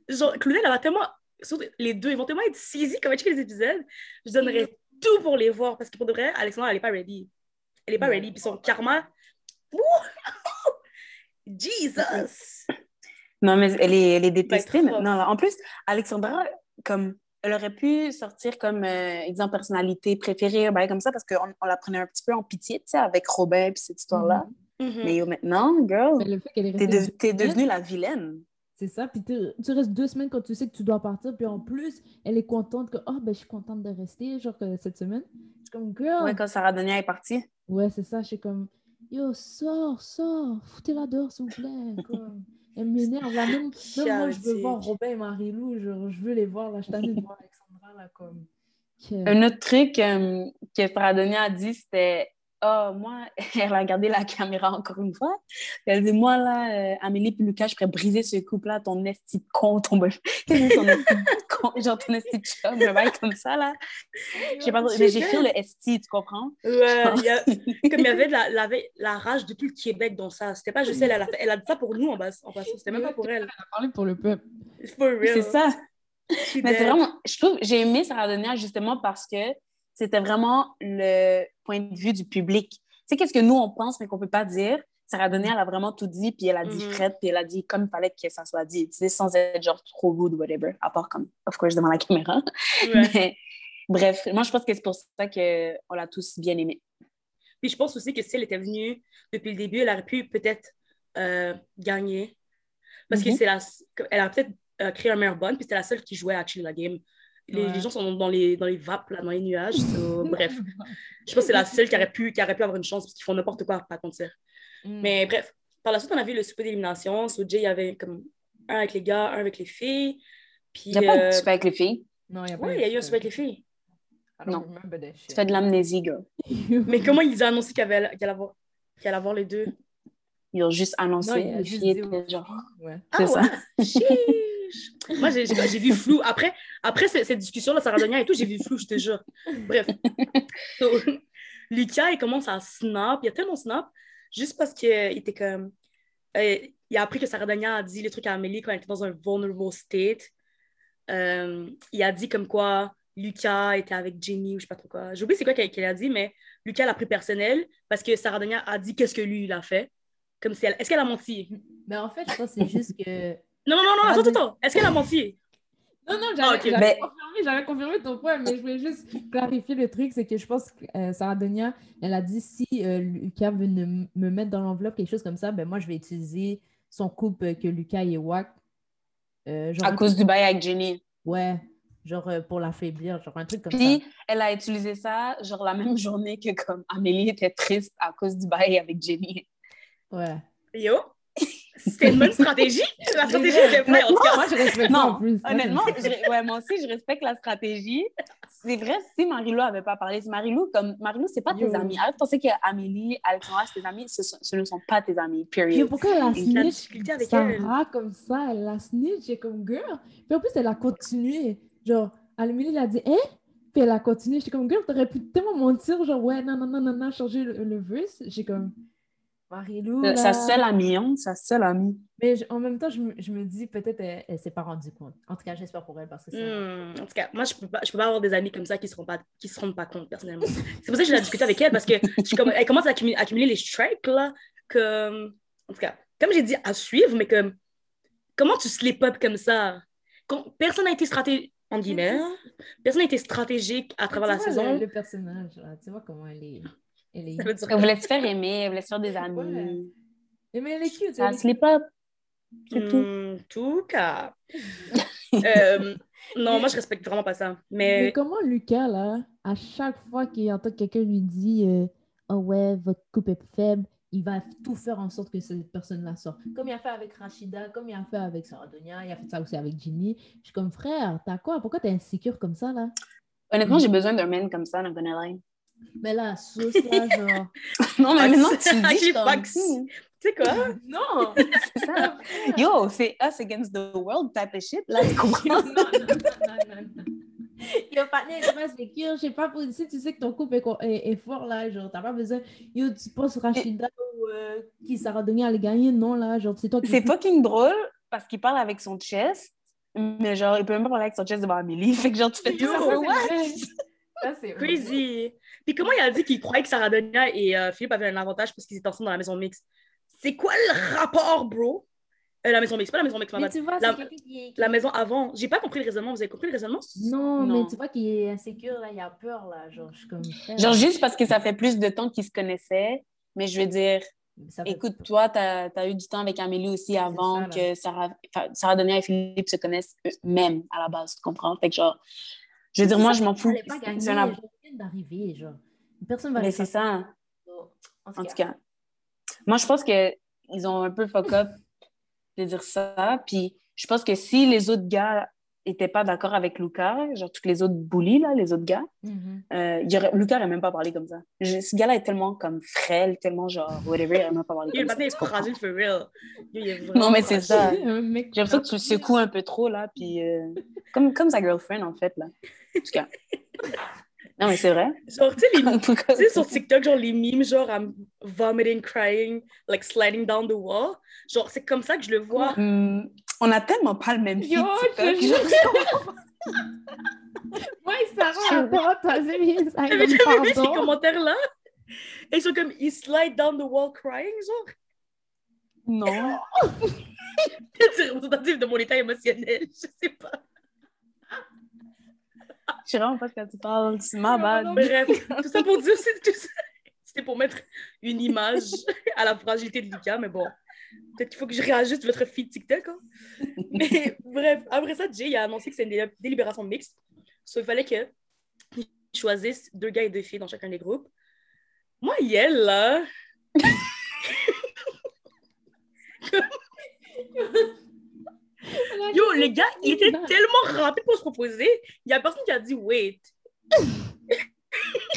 Genre, Claudel, elle va tellement. surtout les deux, ils vont tellement être saisis quand on va checker les épisodes. Je donnerais tout pour les voir parce que pour de vrai, Alexandra, elle n'est pas ready. Elle n'est pas ready. Puis son karma. <laughs> Jesus! Non, mais elle est, elle est détestée maintenant. là. En plus, Alexandra, comme, elle aurait pu sortir comme, euh, exemple, personnalité préférée, ben, comme ça, parce qu'on on la prenait un petit peu en pitié, tu sais, avec Robin et cette histoire-là. Mhm. Mais yo, maintenant, girl, Mais t'es, de- devenue la vilaine. C'est ça, puis tu restes deux semaines quand tu sais que tu dois partir, puis en plus, elle est contente que, oh, ben, je suis contente de rester, genre, que cette semaine. Je suis comme, girl. Ouais, quand Sarah Donia est partie. Ouais, c'est ça, je suis comme, yo, sors, sors, foutez-la dehors, s'il vous plaît. Comme, elle m'énerve, là, même, même moi, je veux voir Robin et Marie-Lou, genre, je veux les voir, là, je t'amène de voir Alexandra, là, comme. Un autre truc euh, que Sarah Donia a dit, c'était Ah, moi, <laughs> elle a regardé la caméra encore une fois. Elle dit Moi, là, euh, Amélie puis Lucas, je pourrais briser ce couple-là, ton esti de con, ton Qu'est-ce <laughs> que ton esti de con, genre ton esti de chum, le bail comme ça, là? Pas, mais j'ai fait le esti, tu comprends? Ouais, il y a- <laughs> comme il y avait de la, la, la rage depuis le Québec dans ça. C'était pas juste elle, elle a, fait- elle a dit ça pour nous en, bas, en passant. C'était même pas pour elle. Elle a parlé pour le peuple. For real. C'est ça. Mais c'est vraiment, je trouve, j'ai aimé Sarah Donia justement parce que c'était vraiment le point de vue du public. Tu sais, qu'est-ce que nous, on pense, mais qu'on peut pas dire? Sarah Donia, elle a vraiment tout dit, puis elle a dit Mhm. Fred, puis elle a dit comme il fallait que ça soit dit, tu sais, sans être genre trop rude ou whatever, à part comme, of course, devant la caméra. Ouais. <laughs> Mais bref, moi, je pense que c'est pour ça qu'on l'a tous bien aimé. Puis je pense aussi que si elle était venue depuis le début, elle aurait pu peut-être euh, gagner. Parce que Mhm. c'est la. Elle a peut-être euh, créé un meilleur bond, puis c'était la seule qui jouait actually la game. Les, Ouais. les gens sont dans les, dans les vapes, là, dans les nuages. so, <laughs> <laughs> bref, je pense que c'est la seule qui aurait pu, qui aurait pu avoir une chance, parce qu'ils font n'importe quoi, pas mentir. Mm. Mais bref, par la suite, on a vu le souper d'élimination. So, Jay, il y avait comme un avec les gars, un avec les filles. Puis. Il n'y a pas euh, de super avec les filles? Non, il y a pas Ouais, il y a eu un souper avec les filles. Non. Tu fais de l'amnésie, girl. <laughs> Mais comment ils ont annoncé qu'il y avait- qu'il allait avoir, qu'il allait avoir les deux? Ils ont juste annoncé. Non, les filles étaient genre. Ouais. C'est ça. ouais? Chiche. Moi, j'ai j'ai- j'ai vu flou. Après, après cette, discussion-là, Sarah Donia et tout, j'ai vu flou, je te jure. Bref. So, <laughs> Lucas, il commence à snap. Il y a tellement snap, juste parce qu'il était comme... euh, il a appris que Sarah Donia a dit les trucs à Amélie quand elle était dans un vulnerable state. Euh, il a dit comme quoi Lucas était avec Jenny ou je sais pas trop quoi. J'ai oublié c'est quoi qu'elle a dit, mais Lucas l'a pris personnel parce que Sarah Donia a dit qu'est-ce que lui, il a fait. Comme si elle... Est-ce qu'elle a menti? Mais en fait, je pense que c'est juste que. Non, non, non, non, attends, attends. Est-ce qu'elle a menti? Non, non, j'avais Ah, ok. j'avais Ben- confirmé, j'avais confirmé ton point, mais je voulais juste clarifier le truc. C'est que je pense que euh, Sarah Donia, elle a dit si euh, Lucas veut ne- me mettre dans l'enveloppe, quelque chose comme ça, ben moi, je vais utiliser son couple que Lucas est wack. Euh, À cause du bail avec Jenny. Ouais, genre euh, pour l'affaiblir, genre un truc comme Puis, ça. elle a utilisé ça, genre, la même journée que comme Amélie était triste à cause du bail avec Jenny. Ouais. Yo, c'était une bonne stratégie. La stratégie était vraie, en tout cas. Moi, je respecte en Non, plus. Honnêtement, <laughs> je- ouais, moi aussi, je respecte la stratégie. C'est vrai, si Marilou avait pas parlé, si Marilou, comme Marilou, c'est pas tes Yo. amis. Arrête de penser qu'Amélie, Alexandra, c'est tes amis. Ce, sont- ce ne sont pas tes amis, period. pourquoi elle a snitch difficulté avec elle. Sarah comme ça? Elle a snitch, j'ai comme girl. Puis en plus, elle a continué. Genre, Amélie, elle a dit, hein? Puis elle a continué. J'étais comme girl, t'aurais pu tellement mentir. Genre, ouais, non, non, non, non, non, changer le, le verse. J'ai comme, Euh, Sa seule amie, hein, sa seule amie. Mais je- en même temps, je, me- je me dis, peut-être elle, elle s'est pas rendue compte. En tout cas, j'espère pour elle parce que c'est. Hmm, en tout cas, moi, je peux pas, je peux pas avoir des amis comme ça qui ne se, rendent pas- qui se rendent pas compte, personnellement. C'est pour ça que j'ai discuté avec elle, parce que je comme, elle commence à accumuler, accumuler les strikes, là, que, en tout cas, comme j'ai dit, à suivre, mais comme, comment tu slip up comme ça? Quand, personne n'a été stratégique, en guillemets, hein. personne n'a été stratégique à travers la Tu vois saison. Le, le personnage, là, tu vois comment elle est. Elle est. Voulait se faire aimer, elle voulait se faire des amis. Ouais. Mais elle est cute. Elle slip up. C'est tout. Hmm, tout cas. <laughs> Euh, non, moi, je respecte vraiment pas ça. Mais Mais, comment Lucas, là, à chaque fois qu'il entend quelqu'un lui dit euh, Oh ouais, votre coupe est faible, il va tout faire en sorte que cette personne-là sorte. Comme il a fait avec Rachida, comme il a fait avec Sarah Donia, il a fait ça aussi avec Ginny. Je suis comme frère, t'as quoi? Pourquoi t'es insécure comme ça, là? Honnêtement, j'ai besoin d'un man comme ça, dans Gonna Line. Mais là, sauce, là, genre. <laughs> Non, mais maintenant, tu le dis, je hmm, tu sais quoi? <laughs> non <laughs> ça. Yo, c'est us against the world type of shit, là, tu non, comprends? non, non, non, non, non. Yo, partner, c'est pas sécure. Je sais pas, pour- si tu sais que ton couple est, est, est fort, là, genre, t'as pas besoin. Yo, tu penses Rachida ou euh, qui Sarah Donia allait gagner? Non, là, genre, c'est toi qui. C'est fucking drôle parce qu'il parle avec son chest, mais genre, il peut même pas parler avec son chest devant Amélie. Fait que genre, tu fais tout Yo, ça what? vrai. Ça, c'est vrai. Crazy. Puis comment il a dit qu'il croyait que Sarah Donia et euh, Philippe avaient un avantage parce qu'ils étaient ensemble dans la maison mixte? C'est quoi le rapport, bro? Euh, la maison mixte, pas la maison mixte, ma Mais tu vois, La- qui La maison avant. J'ai pas compris le raisonnement. Vous avez compris le raisonnement? Non, Non. mais tu vois qu'il est insécure, là, il a peur, là. Genre, je suis comme. Genre, juste parce que ça fait plus de temps qu'ils se connaissaient. Mais je veux dire, fait- écoute, toi, tu as, eu du temps avec Amélie aussi avant ça, que Sarah, Sarah Donia et Philippe se connaissent eux-mêmes à la base, tu comprends? Fait que genre, je veux dire, moi, je m'en fous. Pas d'arriver, genre. Personne va Mais c'est ça. En En tout cas, moi, je pense qu'ils ont un peu fuck up de dire ça. Puis je pense que si les autres gars n'étaient pas d'accord avec Lucas, genre tous les autres bullies, là, les autres gars, Mhm. euh, il aurait, Lucas n'aurait même pas parlé comme ça. Je- ce gars-là est tellement comme frêle, tellement genre whatever, il n'aurait même pas parlé comme ça. matin est fragile for real. Il Non, mais c'est ça. <laughs> J'ai l'impression que tu le secoues un peu trop, là, puis euh, comme, comme sa girlfriend, en fait, là. En tout cas. Non, mais c'est vrai. Genre, tu sais, <laughs> sur TikTok, genre les mimes, genre I'm vomiting, crying, like sliding down the wall. Genre, c'est comme ça que je le vois. Hum, on a tellement pas le même feed Yo, TikTok. je Genre, <laughs> Moi et Sarah, partagé mes T'avais jamais vu ces commentaires-là? Et ils sont comme, ils slide down the wall crying, genre. Non. <laughs> C'est représentatif de mon état émotionnel, je sais pas. Je sais vraiment pas de quoi tu parles. C'est ma bad. non, Bref, tout ça pour dire, c'est tout ça. C'était pour mettre une image à la fragilité de Lucas, mais bon. Peut-être qu'il faut que je réajuste votre feed TikTok. hein. <laughs> Mais bref, après ça, Jay il a annoncé que c'est une délib- délibération mixte. So, il fallait qu'ils choisissent deux gars et deux filles dans chacun des groupes. Moi, Yel, là. <laughs> Yo, les gars, ils étaient tellement rapides pour se proposer. Il n'y a personne qui a dit wait. Il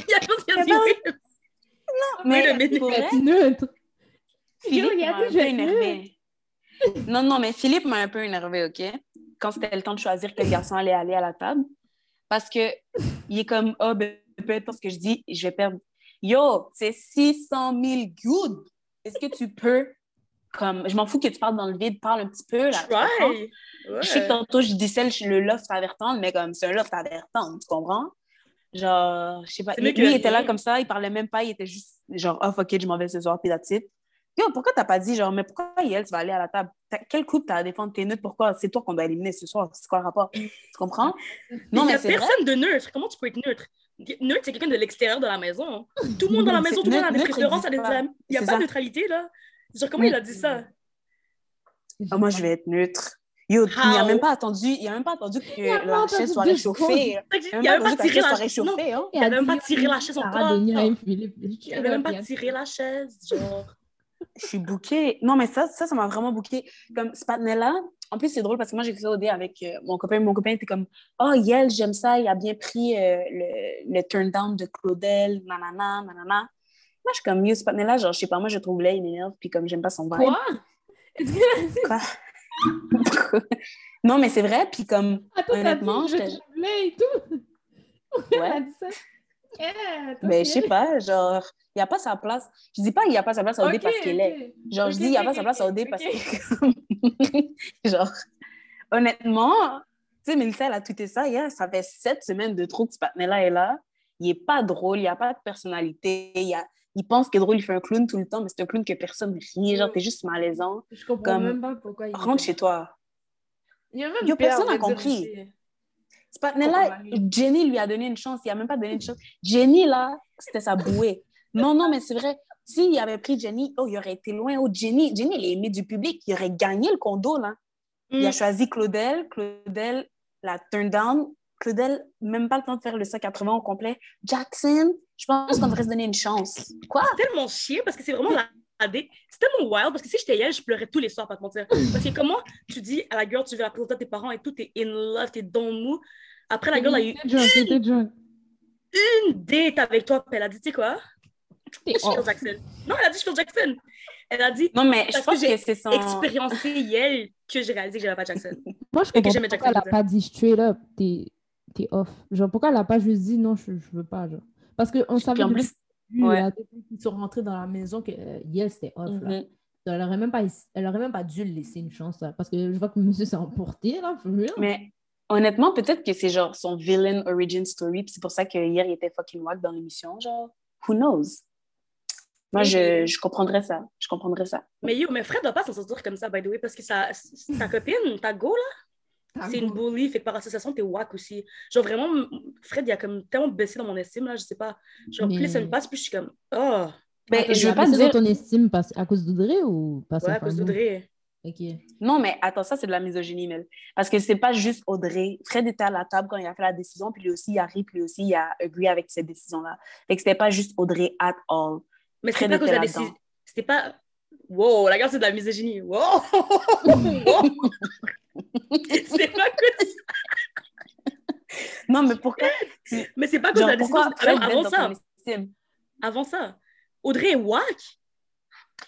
y a personne qui a dit wait. <laughs> Mais minute. pour vrai, Être neutre. Philippe m'a un peu je vais énervé. Non, non, mais Philippe m'a un peu énervé, OK? Quand c'était le temps de choisir quel garçon allait aller à la table. Parce que il est comme, oh, ben, peu importe ce que je dis, je vais perdre. Yo, c'est 600 000 good. Est-ce que tu peux, comme, je m'en fous que tu parles dans le vide, parle un petit peu, là. Je sais que tantôt, je disais le, le loft avertant, mais comme c'est un loft avertant, tu comprends? Genre, je sais pas. Lui, il était là comme ça, il parlait même pas, il était juste genre, oh fuck it, je m'en vais ce soir, puis that's it. Yo, pourquoi t'as pas dit, genre, mais pourquoi elle, tu vas aller à la table? Quel couple t'as à défendre tes neutres? Pourquoi? C'est toi qu'on doit éliminer ce soir. C'est quoi le rapport? Tu comprends? Non, mais a c'est vrai. personne de neutre. Comment tu peux être neutre? Neutre, c'est quelqu'un de l'extérieur de la maison. Tout le monde dans la maison, tout le monde a des neutre préférences. Il n'y a pas ça. de neutralité, là. Genre, comment il a dit ça? Ah, moi, je vais être neutre. Yo, il n'a même pas attendu, il a même pas attendu que la chaise soit réchauffée. Il Il n'y a a même pas tiré chaise la hein. Il avait même pas tiré la chaise encore. Il avait même pas tiré la chaise, genre. Je suis bouquée. Non, mais ça, ça, ça m'a vraiment bouquée. Comme ce patinet-là, en plus, c'est drôle parce que moi, j'ai fait au dé avec euh, mon copain. Mon copain était comme Oh, Yel, j'aime ça. Il a bien pris euh, le, le turn down de Claudel, nanana, nanana. Moi, je suis comme ce patinet-là, genre, je sais pas, moi, je trouve là, il m'énerve. Puis comme j'aime pas son vibe. Quoi? Quoi? non, mais c'est vrai. Puis comme, Attends, t'as Honnêtement, dit, je et tout. <laughs> Elle a dit ça. Yeah, Mais je sais pas, genre, il n'y a pas sa place. Je dis pas qu'il n'y a pas sa place à OD Ok, parce qu'elle est. Genre, je dis, il n'y a pas sa place à OD parce que. <laughs> genre, honnêtement, tu sais, Mélissa, elle a tweeté ça hier. Ça fait sept semaines de trop que ce patinet-là est là. Il n'est pas drôle, il n'y a pas de personnalité. Il, a... il pense qu'il est drôle, il fait un clown tout le temps, mais c'est un clown que personne rit. Genre, t'es juste malaisant. Je comprends Comme- même pas pourquoi il. Rentre chez toi. Il y a même Yo, personne n'a compris. aussi. Ce patinet-là, Jenny lui a donné une chance. Il n'a même pas donné une chance. Jenny, là, c'était sa bouée. Non, non, mais c'est vrai. S'il avait pris Jenny, oh, il aurait été loin. Oh, Jenny, Jenny, il est aimé du public. Il aurait gagné le condo, là. Il a Mm. choisi Claudel. Claudel la turn down. Claudel, même pas le temps de faire le 180 au complet. Jackson, je pense qu'on devrait se donner une chance. Quoi? C'est tellement chier parce que c'est vraiment la C'est tellement wild parce que si j'étais elle, je pleurais tous les soirs, pas te mentir. Parce que comment tu dis à la girl, tu veux la présenter à tes parents et tout, t'es in love, t'es dans le mou. Après, la girl a eu une date avec toi, puis elle a dit, tu sais quoi? Je feel off. Jackson. Non, elle a dit, je feel Jackson. Elle a dit, Non, mais je Parce pense que que, j'ai c'est son. expériencé Yel que j'ai réalisé que j'avais pas Jackson. Moi, je que comprends j'aimais pas pourquoi elle a pas dit straight up, t'es t'es off. Genre, pourquoi elle a pas juste dit non, je, je veux pas, genre. Parce qu'on savait en plus, le début, ouais. là, depuis qu'ils sont rentrés dans la maison que euh, Yes, c'était off, là. mhm. Elle aurait même pas, elle aurait même pas dû le laisser une chance, là, parce que je vois que monsieur s'est emporté, là, mais honnêtement, peut-être que c'est genre son villain origin story. Puis c'est pour ça que hier, il était fucking wack dans l'émission. Genre, who knows? Moi, je, je comprendrais ça. Je comprendrais ça. Mais yo, mais Fred doit pas s'en sortir comme ça, by the way, parce que sa, ta copine, ta go, là, c'est une bully, fait que par association, t'es whack aussi. Genre vraiment, Fred, il a comme tellement baissé dans mon estime, là, je sais pas. Genre, Mais- plus ça me passe, plus je suis comme, oh, Ben, Attends, je veux pas dire. ton estime parce- à cause d'Audrey ou parce ouais, à cause d'Audrey. Ok. Non, mais attends, ça, c'est de la misogynie, Mel. Parce que c'est pas juste Audrey. Fred était à la table quand il a fait la décision, puis lui aussi, il a ri, puis lui aussi, il a agree avec cette décision-là. Fait que c'était pas juste Audrey at all. Mais c'était Fred pas de la était décision. C'était pas. Wow, la gare, c'est de la misogynie. Wow! <laughs> <laughs> wow. <laughs> c'est pas à cause. Non, mais pourquoi? Mais c'est pas pourquoi Fred Alors, avant ça, avant ça, Audrey est whack.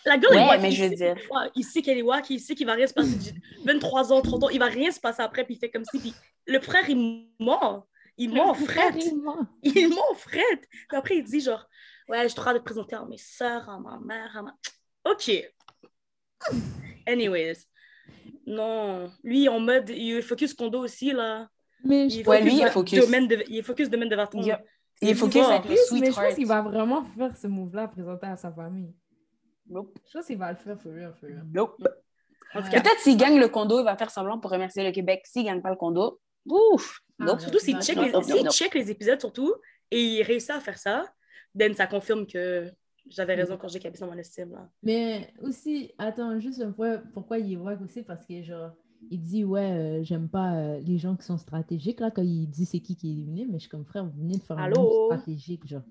La gueule Ouais, est whack. mais il je veux sait dire- Il sait qu'elle est whack, il sait qu'il va rien se passer. J'ai 23 ans, 30 ans, il va rien se passer après, puis il fait comme si. Puis le frère, il ment. Il ment. Carrément. Il ment, Fred. Puis après, il dit genre, ouais, je trop de te présenter à mes soeurs, à ma mère, à ma. Ok. Anyways. Non. Lui, en mode, il est focus condo aussi, là. Mais Il je est Ouais, lui, il est focus. Domaine de... Il est focus domaine de Verton. Il, a- il est focus avec le mais je pense qu'il va vraiment faire ce move-là, présenter à sa famille. Nope. Je pense qu'il va le faire, for real, for real. Nope. Peut-être s'il gagne le condo, il va faire semblant pour remercier le Québec. S'il gagne pas le condo, ouf! Ah, Nope. surtout s'il check, les... check les épisodes, surtout, et il réussit à faire ça, then ça confirme que j'avais raison quand j'ai capé dans mon estime, là. Mais aussi, attends, juste un point, pourquoi il wack aussi, parce que genre, il dit, ouais, euh, j'aime pas euh, les gens qui sont stratégiques, là, quand il dit c'est qui qui est éliminé, mais je suis comme frère, vous venez de faire un move stratégique, genre.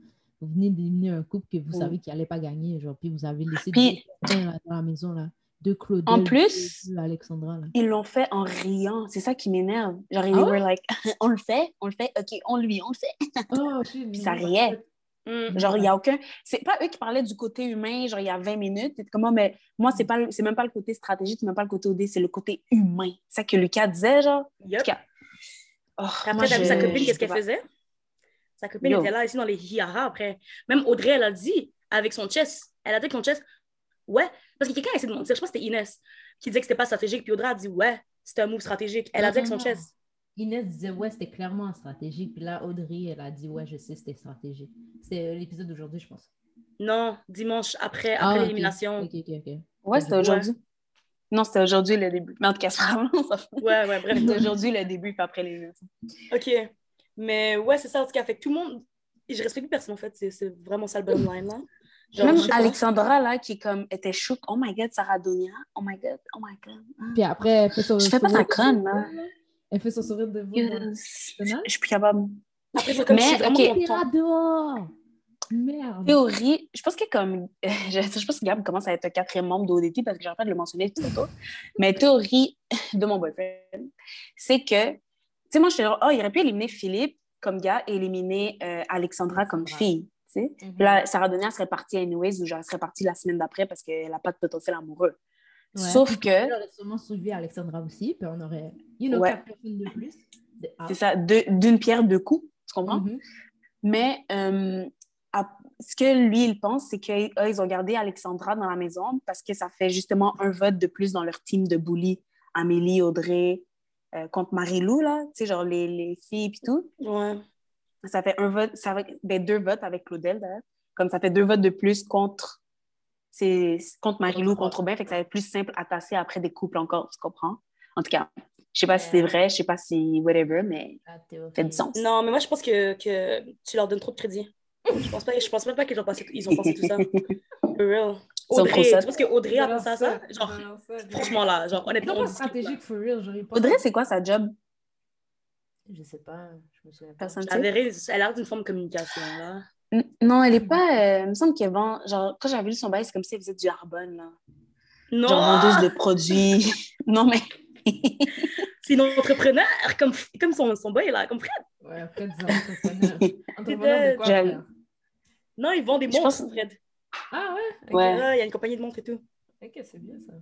Vous venez d'éliminer un couple que vous Mm. savez qu'il allait pas gagner, genre, puis vous avez laissé Puis- deux copains, là, dans la maison, là, deux Claudel, En plus- deux Alexandra, là. Ils l'ont fait en riant. C'est ça qui m'énerve. Genre, ils Ah were like, <laughs> on le fait, on le fait, OK, on lui, on le <laughs> fait. Oh, Puis ça riait. Hmm. Genre, il n'y a aucun. C'est pas eux qui parlaient du côté humain, genre, il y a 20 minutes. C'est comme, Ah, mais moi, c'est pas c'est même pas le côté stratégique, c'est même pas le côté OD, c'est le côté humain. C'est ça que Lucas disait, genre. En Yup. tout cas. Oh, Après, t'as vu sa copine, qu'est-ce qu'elle faisait? Sa copine Yo. était là, ici, dans les hihaha, après. Même Audrey, elle a dit, avec son chest, elle a dit que son chest, ouais, parce que quelqu'un a essayé de mentir, je pense que c'était Inès, qui disait que c'était pas stratégique, puis Audrey a dit, ouais, c'était un move stratégique. Elle a dit avec son non, chest. Inès disait, ouais, c'était clairement stratégique. Puis là, Audrey, elle a dit, ouais, je sais, c'était stratégique. C'est euh, l'épisode d'aujourd'hui, je pense. Non, dimanche après, Ah, après l'élimination. Ok, ok, ok. Ouais, c'était Ouais. aujourd'hui. Non, c'était aujourd'hui le début. Mais en tout cas, <laughs> fout. Ouais, ouais, bref. C'était aujourd'hui le début, puis après les OK. Mais ouais, c'est ça, en tout cas. Fait que tout le monde. Et je respecte plus personne, en fait. C'est- C'est vraiment ça le bottom line, là. Genre, Même. Alexandra, là, qui comme, était chouk. Oh my God, Sarah Donia. Oh my God, oh my God. Puis après, Je fais pas ta de- là. Elle fait son sourire de vous. Yes. Je je suis plus capable. Après, c'est comme Mais, je suis dehors! Merde! Théorie, je pense que comme. <laughs> Je, je pense que Gab commence à être un quatrième membre d'ODT parce que j'arrête pas de le mentionner tout tôt. Mais théorie <laughs> de mon boyfriend, c'est que. Tu sais, moi, je suis genre, oh, il aurait pu éliminer Philippe comme gars et éliminer euh, Alexandra comme fille. Tu sais. Mhm. Là, Sarah Donia serait partie anyways ou genre, elle serait partie la semaine d'après parce qu'elle n'a pas de potentiel amoureux. Ouais. Sauf Puis que. J'aurais sûrement soulevé Alexandra aussi, puis on aurait, you know, Ouais. quatre personnes de plus. De- ah. C'est ça, d'une pierre deux coups, tu comprends? Mhm. Mais euh, à- ce que lui, il pense, c'est qu'ils ont gardé Alexandra dans la maison parce que ça fait justement un vote de plus dans leur team de bully. Amélie, Audrey, euh, contre Marie-Lou, là, tu sais, genre les, les filles et tout. Ouais. Ça fait un vote, ça fait ben, deux votes avec Claudel, d'ailleurs. Comme ça fait deux votes de plus contre, c'est, contre Marie-Lou, contre Robin, fait que ça va être plus simple à tasser après des couples encore, tu comprends? En tout cas, je sais pas si c'est vrai, je sais pas si whatever, mais théorie. ça fait du sens. Non, mais moi, je pense que, que tu leur donnes trop de crédit. Je pense, pas, je pense même pas qu'ils ont, pensé, ils ont pensé tout ça. <laughs> For real. Audrey, tu penses que Audrey a pensé à ça? Genre, franchement, là, genre, honnêtement, Non, on pas stratégique for real. Pas. Audrey, c'est quoi sa job? Je sais pas, je me souviens pas. Personne elle a l'air d'une forme de communication, là. Non, elle est pas. euh, il me semble qu'elle vend. Genre, quand j'avais lu son bail, c'est comme si elle faisait du Arbonne, là. Non! Genre, vendeuse de produits. <laughs> non, mais. C'est une entrepreneur, comme, comme son, son boy, là, comme Fred. Ouais, après, disons, entrepreneur. <laughs> Entrepreneur de quoi? Non, ils vendent des Je montres, pense- Fred. Ah ouais? Ouais. Là, il y a une compagnie de montres et tout. Ok, c'est bien ça.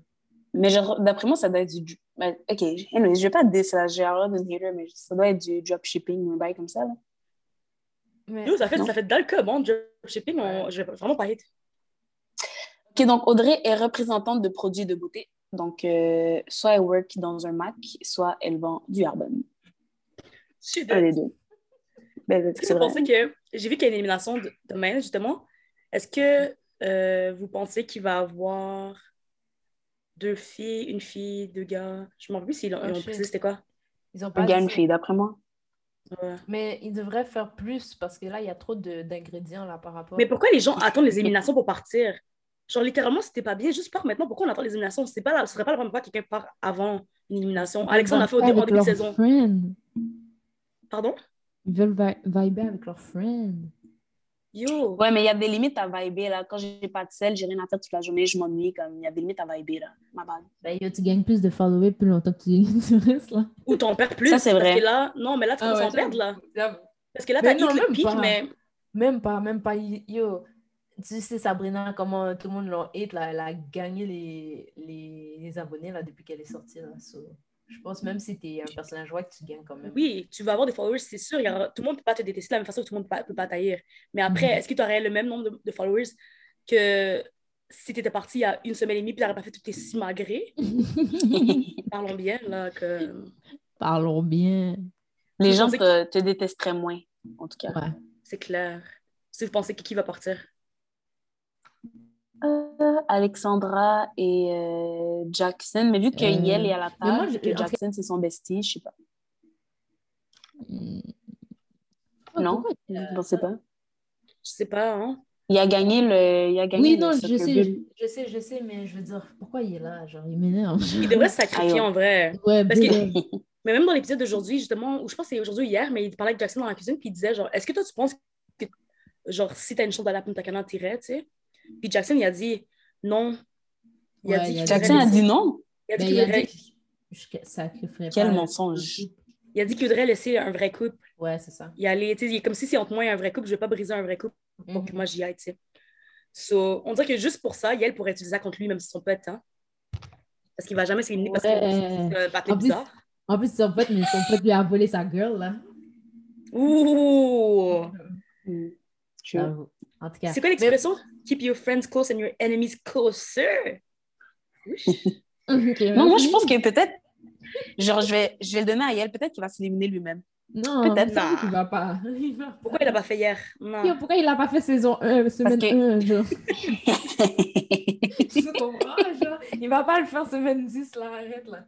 Mais genre, d'après moi, ça doit être du. ben, ok, anyway, je vais pas dire ça, j'ai hater, mais ça doit être du dropshipping ou un bail comme ça, là. Mais... Yo, ça fait, Non. ça fait dans le cas, bon, dropshipping, on, je vais vraiment pas hate. Ok, donc Audrey est représentante de produits de beauté. Donc, euh, soit elle work dans un Mac, soit elle vend du Arbonne. Je suis Un des deux. Ben, Est-ce que c'est vous vrai. pensez que. J'ai vu qu'il y a une élimination de- demain, justement. Est-ce que euh, vous pensez qu'il va y avoir deux filles, une fille, deux gars? Je m'en rappelle plus s'ils ont, précisé c'était quoi. Ils ont Un pas gars, dit une fille, d'après moi. Ouais. Mais ils devraient faire plus parce que là, il y a trop de- d'ingrédients là par rapport. Mais pourquoi les gens attendent les <laughs> éliminations pour partir? Genre, littéralement, si t'es pas bien, juste pars maintenant. Pourquoi on attend les éliminations? C'est pas la- Ce serait pas la première fois que quelqu'un part avant une élimination. Alexandre a fait au début, début de saison. Pardon? Ils veulent vi- vibrer avec leurs friends. Yo Ouais, mais il y a des limites à vibrer, là. Quand j'ai pas de sel, j'ai rien à faire toute la journée, je m'ennuie, comme, il y a des limites à vibrer, là. Ma bad. Ben, yo, tu gagnes plus de followers plus longtemps que tu, <laughs> restes là. Ou t'en perds plus. Ça, c'est parce vrai. que là, non, mais là, tu Ah commences à en perdre, là. Parce que là, t'as hit le pic, pas. mais. Même pas, même pas. Yo, tu sais, Sabrina, comment tout le monde l'a hate, là, elle a gagné les, les, les abonnés là, depuis qu'elle est sortie. Là, So, je pense même si tu es un personnage white, tu gagnes quand même. Oui, tu vas avoir des followers, c'est sûr. il y aura- Tout le monde ne peut pas te détester de la même façon que tout le monde ne peut pas t'haïr. Mais après, Mhm. est-ce que tu aurais le même nombre de, de followers que si tu étais parti il y a une semaine et demie et tu n'aurais pas fait toutes tes six malgré? <laughs> Parlons bien, là, que Parlons bien. Les gens te, te détesteraient moins, en tout cas. Ouais. c'est clair. Si vous pensez que qui va partir? Alexandra et euh, Jackson, mais vu que Euh, Yel est à la mais moi, table, je- que Jackson, c'est son bestie, je sais pas. Non? Je sais pas. Je sais pas, hein? Il a gagné le. Il a gagné Oui, le non, je sais, je, je sais, je sais, mais je veux dire, pourquoi il est là? Genre, il m'énerve. Il devrait se sacrifier en vrai. Ouais, Parce que-. <laughs> Mais même dans l'épisode d'aujourd'hui, justement, ou je pense que c'est aujourd'hui ou hier, mais il parlait avec Jackson dans la cuisine, puis il disait, genre, est-ce que toi, tu penses que, genre, si t'as une chance d'aller à Punta Cana, t'irais, tu sais? Puis Jackson, il a dit non. Il a Ouais, dit il a qu'il dit- Jackson a voudrait dit laisser- non. il a dit Ben, qu'il voudrait- dit Quel mensonge. il a dit qu'il voudrait laisser un vrai couple. Ouais, c'est ça. Il allait, il est comme si c'est entre moi et un vrai couple, je vais pas briser un vrai couple pour Mhm. que moi j'y aille, tu sais. So, on dirait que juste pour ça, Yael pourrait utiliser ça contre lui, même si son pote, hein. Parce qu'il va jamais s'éliminer parce Ouais. c'est un patin En plus- bizarre. En plus, son pote, mais son pote lui a volé sa girl, là. Ouh! Hmm. True. J'avoue. En tout cas. C'est quoi l'expression? Keep your friends close and your enemies closer? <laughs> Non, moi, je pense que peut-être. Genre, je vais, je vais le donner à Yel. Peut-être qu'il va s'éliminer lui-même. Non, Peut-être. ça qu'il va pas. <laughs> Il va Pourquoi il l'a pas fait hier? Non. Yo, pourquoi il l'a pas fait saison 1, semaine que- 1, genre? <laughs> Tu comprends, genre? Il va pas le faire semaine 10, là, arrête, là.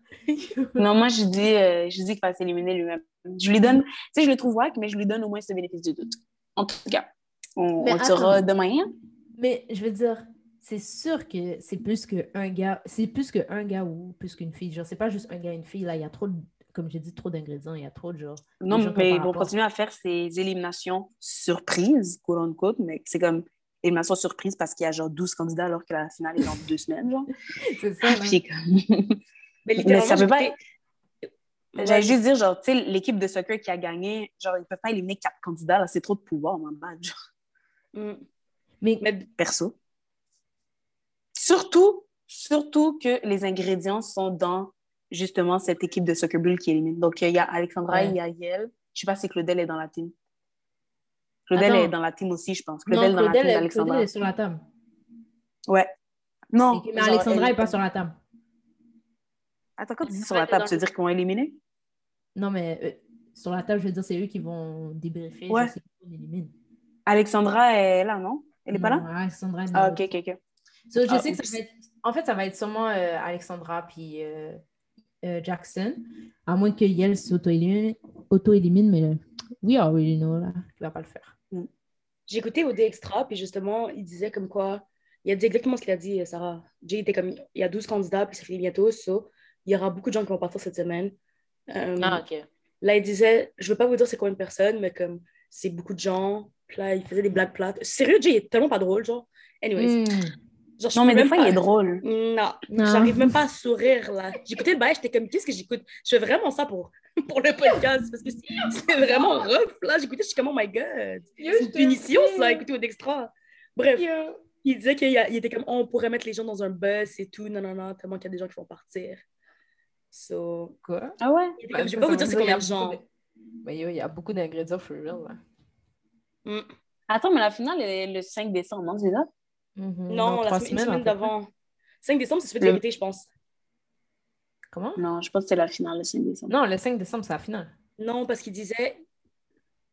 non, moi, je dis, euh, je dis qu'il va s'éliminer lui-même. Je lui donne, tu sais, je le trouve wack, mais je lui donne au moins ce bénéfice du doute. En tout cas, on, Mais on saura demain. hein? Mais je veux dire, c'est sûr que c'est plus qu'un gars, c'est plus qu'un gars ou plus qu'une fille. Genre, c'est pas juste un gars et une fille, là, il y a trop, de- comme j'ai dit, trop d'ingrédients, il y a trop de genre. Non, mais ils vont continuer à faire ces éliminations surprises, quote unquote, mais c'est comme élimination surprise parce qu'il y a genre 12 candidats alors que la finale est dans deux semaines, genre. <laughs> C'est ça. Puis comme- <laughs> Mais Mais ça peut pas être- J'allais juste dire, genre, tu sais, l'équipe de soccer qui a gagné, genre, ils peuvent pas éliminer quatre candidats, là, c'est trop de pouvoir, mon bad, genre, Mm. Mais, Mais perso. Surtout, surtout que les ingrédients sont dans, justement, cette équipe de soccer bull qui élimine. Donc, il y a Alexandra, Ouais. il y a Yael. Je sais pas si Claudel est dans la team. Claudel Attends. est dans la team aussi, je pense. Claudel est dans la Claudel, team est- d'Alexandra. Claudel est sur la table. Ouais. Non. Mais genre, Alexandra elle- est pas sur la table. Attends, quand tu dis sur la table, tu veux dire qu'ils vont éliminer? Non, mais euh, sur la table, je veux dire, c'est eux qui vont débriefer. Ouais. qui. Alexandra est là, non? Elle est pas là? Non, Alexandra est Ah, ok, ok, ok. So, je Ah, sais que ça oups. va être... En fait, ça va être sûrement euh, Alexandra puis euh, euh, Jackson, à moins que Yel s'auto-élimine, auto-élimine, mais euh, we already know, là, qu'il va pas le faire. J'ai écouté OD Extra, puis justement, il disait comme quoi, il a dit exactement ce qu'il a dit, Sarah. Jay était comme, il y a 12 candidats, puis ça finit bientôt, so, il y aura beaucoup de gens qui vont partir cette semaine. Euh, ok. Là, il disait, je veux pas vous dire c'est combien de personnes, mais comme, c'est beaucoup de gens. Puis là, il faisait des blagues plates. Sérieux, Jay est tellement pas drôle, genre. Anyways. Hmm. Genre, je Non, mais des même fois, pas- il est drôle. Non, Non. j'arrive même pas à sourire, là. J'écoutais le bail, j'étais comme, qu'est-ce que j'écoute? Je fais vraiment ça pour, <laughs> pour le podcast, parce que c'est vraiment rough, là. J'écoutais, je suis comme, oh my God. C'est une punition, ça, écouter au Dextra. Bref, il disait qu'il y a- il était comme, oh, on pourrait mettre les gens dans un bus et tout, non, non, non, tellement qu'il y a des gens qui vont partir. So, Quoi? Ah ouais? il était comme, je vais pas vous dire c'est combien de gens. Mais yo, il y a beaucoup d'ingrédients for real, là. Mm. Attends, mais la finale est le 5 décembre, non, c'est ça? Mhm. Non, Dans la semaine, semaine près. d'avant. 5 décembre, c'est celui de vérité, je pense. Comment? Non, je pense que c'est la finale le 5 décembre. Non, le 5 décembre, c'est la finale. Non, parce qu'il disait,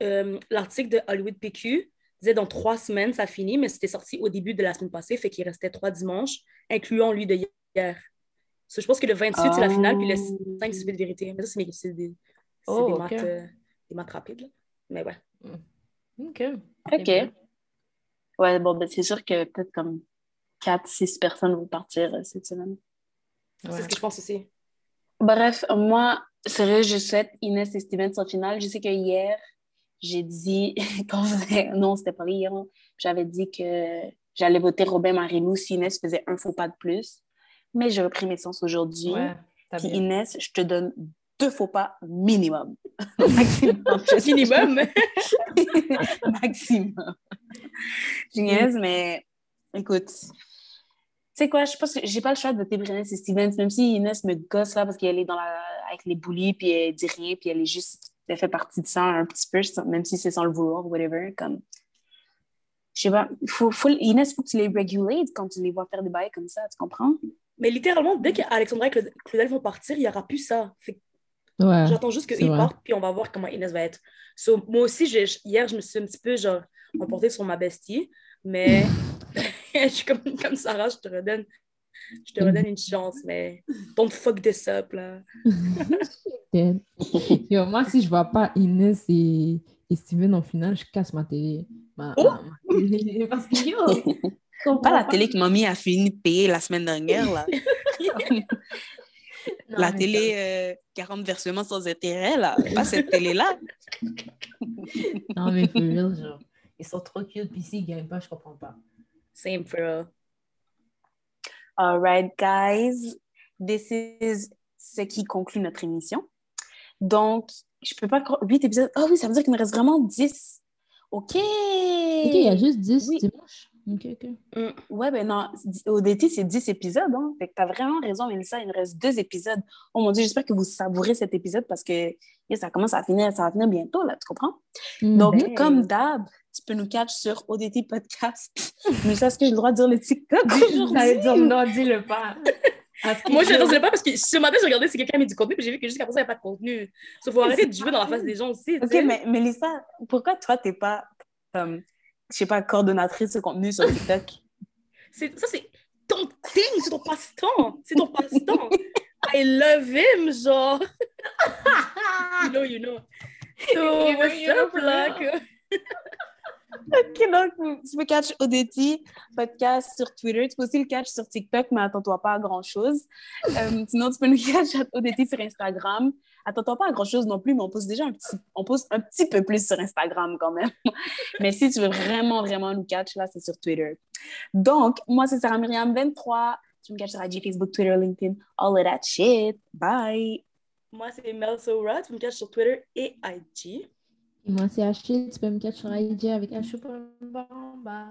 euh, l'article de Hollywood PQ disait dans trois semaines, ça finit, mais c'était sorti au début de la semaine passée, fait qu'il restait trois dimanches, incluant lui de hier. So, je pense que le 28, c'est la finale, puis le 5, c'est celui de vérité. Mais ça, c'est des, Oh, des, ok. maths, euh, des maths rapides. Là. Mais ouais. OK. OK. Ouais, bon, ben, c'est sûr que peut-être comme 4-6 personnes vont partir euh, cette semaine. Ouais. C'est ce que je pense aussi. Bref, moi, sérieux, je souhaite Inès et Steven en finale. Je sais que hier, j'ai dit, <laughs> quand je faisais, non, c'était pas hier, hein, j'avais dit que j'allais voter Robin Marilou si Inès faisait un faux pas de plus. Mais j'ai repris mes sens aujourd'hui. Ouais, t'as Puis bien. Inès, je te donne deux faux pas minimum. <laughs> Maximum. Minimum. <laughs> Maximum. Niaise, mais écoute, tu sais quoi, je pense que j'ai pas le choix de Inès et Stevens, même si Inès me gosse là parce qu'elle est dans la... avec les bullies, puis elle dit rien, puis elle est juste, elle fait partie de ça un petit peu, même si c'est sans le vouloir, whatever, comme. Je sais pas, faut, faut, Inès, faut que tu les regulates quand tu les vois faire des bails comme ça, tu comprends? Mais littéralement, dès qu'Alexandra et Claude- Claudel vont partir, il n'y aura plus ça. Fait Ouais. J'attends juste vrai. partent, puis on va voir comment Inès va être. So, moi aussi, j'ai- hier, je me suis un petit peu genre emportée sur ma bestie, mais <laughs> je suis comme, comme Sarah, je te redonne. Je te redonne une chance, mais don't fuck this up, là. <laughs> Yo, moi, si je vois pas Inès et, et Steven en finale, je casse ma télé. Ma, Oh! ma- ma télé. <laughs> Parce que yo, Pas la télé que mamie a fini de payer la semaine dernière, là. Non, la télé euh, 40 versements sans intérêt, là. Pas cette télé-là. <laughs> Non, mais for real, genre. Ils sont trop cute, puis s'ils gagnent pas, je comprends pas. Same for real. All right, guys. This is ce qui conclut notre émission. Donc, je peux pas croire. 8 épisodes. Ah oui, ça veut dire qu'il me reste vraiment 10. OK. Ok, il y a juste 10 Oui. dimanche. Ok, ok. Ouais, ben non. ODT, c'est 10 épisodes. Hein? Fait que t'as vraiment raison, Mélissa. Il me reste deux épisodes. Oh mon Dieu, j'espère que vous savourez cet épisode parce que yeah, ça commence à finir, ça va finir bientôt, là. Tu comprends? Donc, Ben. comme d'hab, tu peux nous catch sur ODT Podcast. <laughs> Mélissa, est-ce que j'ai le droit de dire le TikTok J'allais dire non, dis-le pas. <laughs> Moi, je ne pas parce que ce matin, j'ai regardé si quelqu'un a mis du contenu, puis j'ai vu que jusqu'à présent, il n'y a pas de contenu. Il faut arrêter de jouer dans la face des gens aussi. Ok, mais Mélissa, pourquoi toi, tu n'es pas, comme, je sais pas, coordonnatrice de contenu sur TikTok? <laughs> ça, c'est ton thing, c'est ton passe-temps. C'est ton passe-temps. I love him, genre. <laughs> you know, you know. So, you what's know, up, là? <laughs> ok, donc tu peux catch Odeti podcast sur Twitter. Tu peux aussi le catch sur TikTok, mais attends-toi pas à grand-chose. Euh, sinon, tu peux nous catch Odeti sur Instagram. Attends-toi pas à grand-chose non plus, mais on pose déjà un petit, on pose un petit peu plus sur Instagram quand même. <laughs> mais si tu veux vraiment, vraiment nous catch, là, c'est sur Twitter. Donc, moi, c'est Sarah Myriam 23. Tu me catches sur IG, Facebook, Twitter, LinkedIn, all of that shit. Bye! Moi, c'est Mel Sora. Tu me catches sur Twitter et IG. Et moi, c'est Achille. Tu peux me catcher sur IG avec Achille Bamba.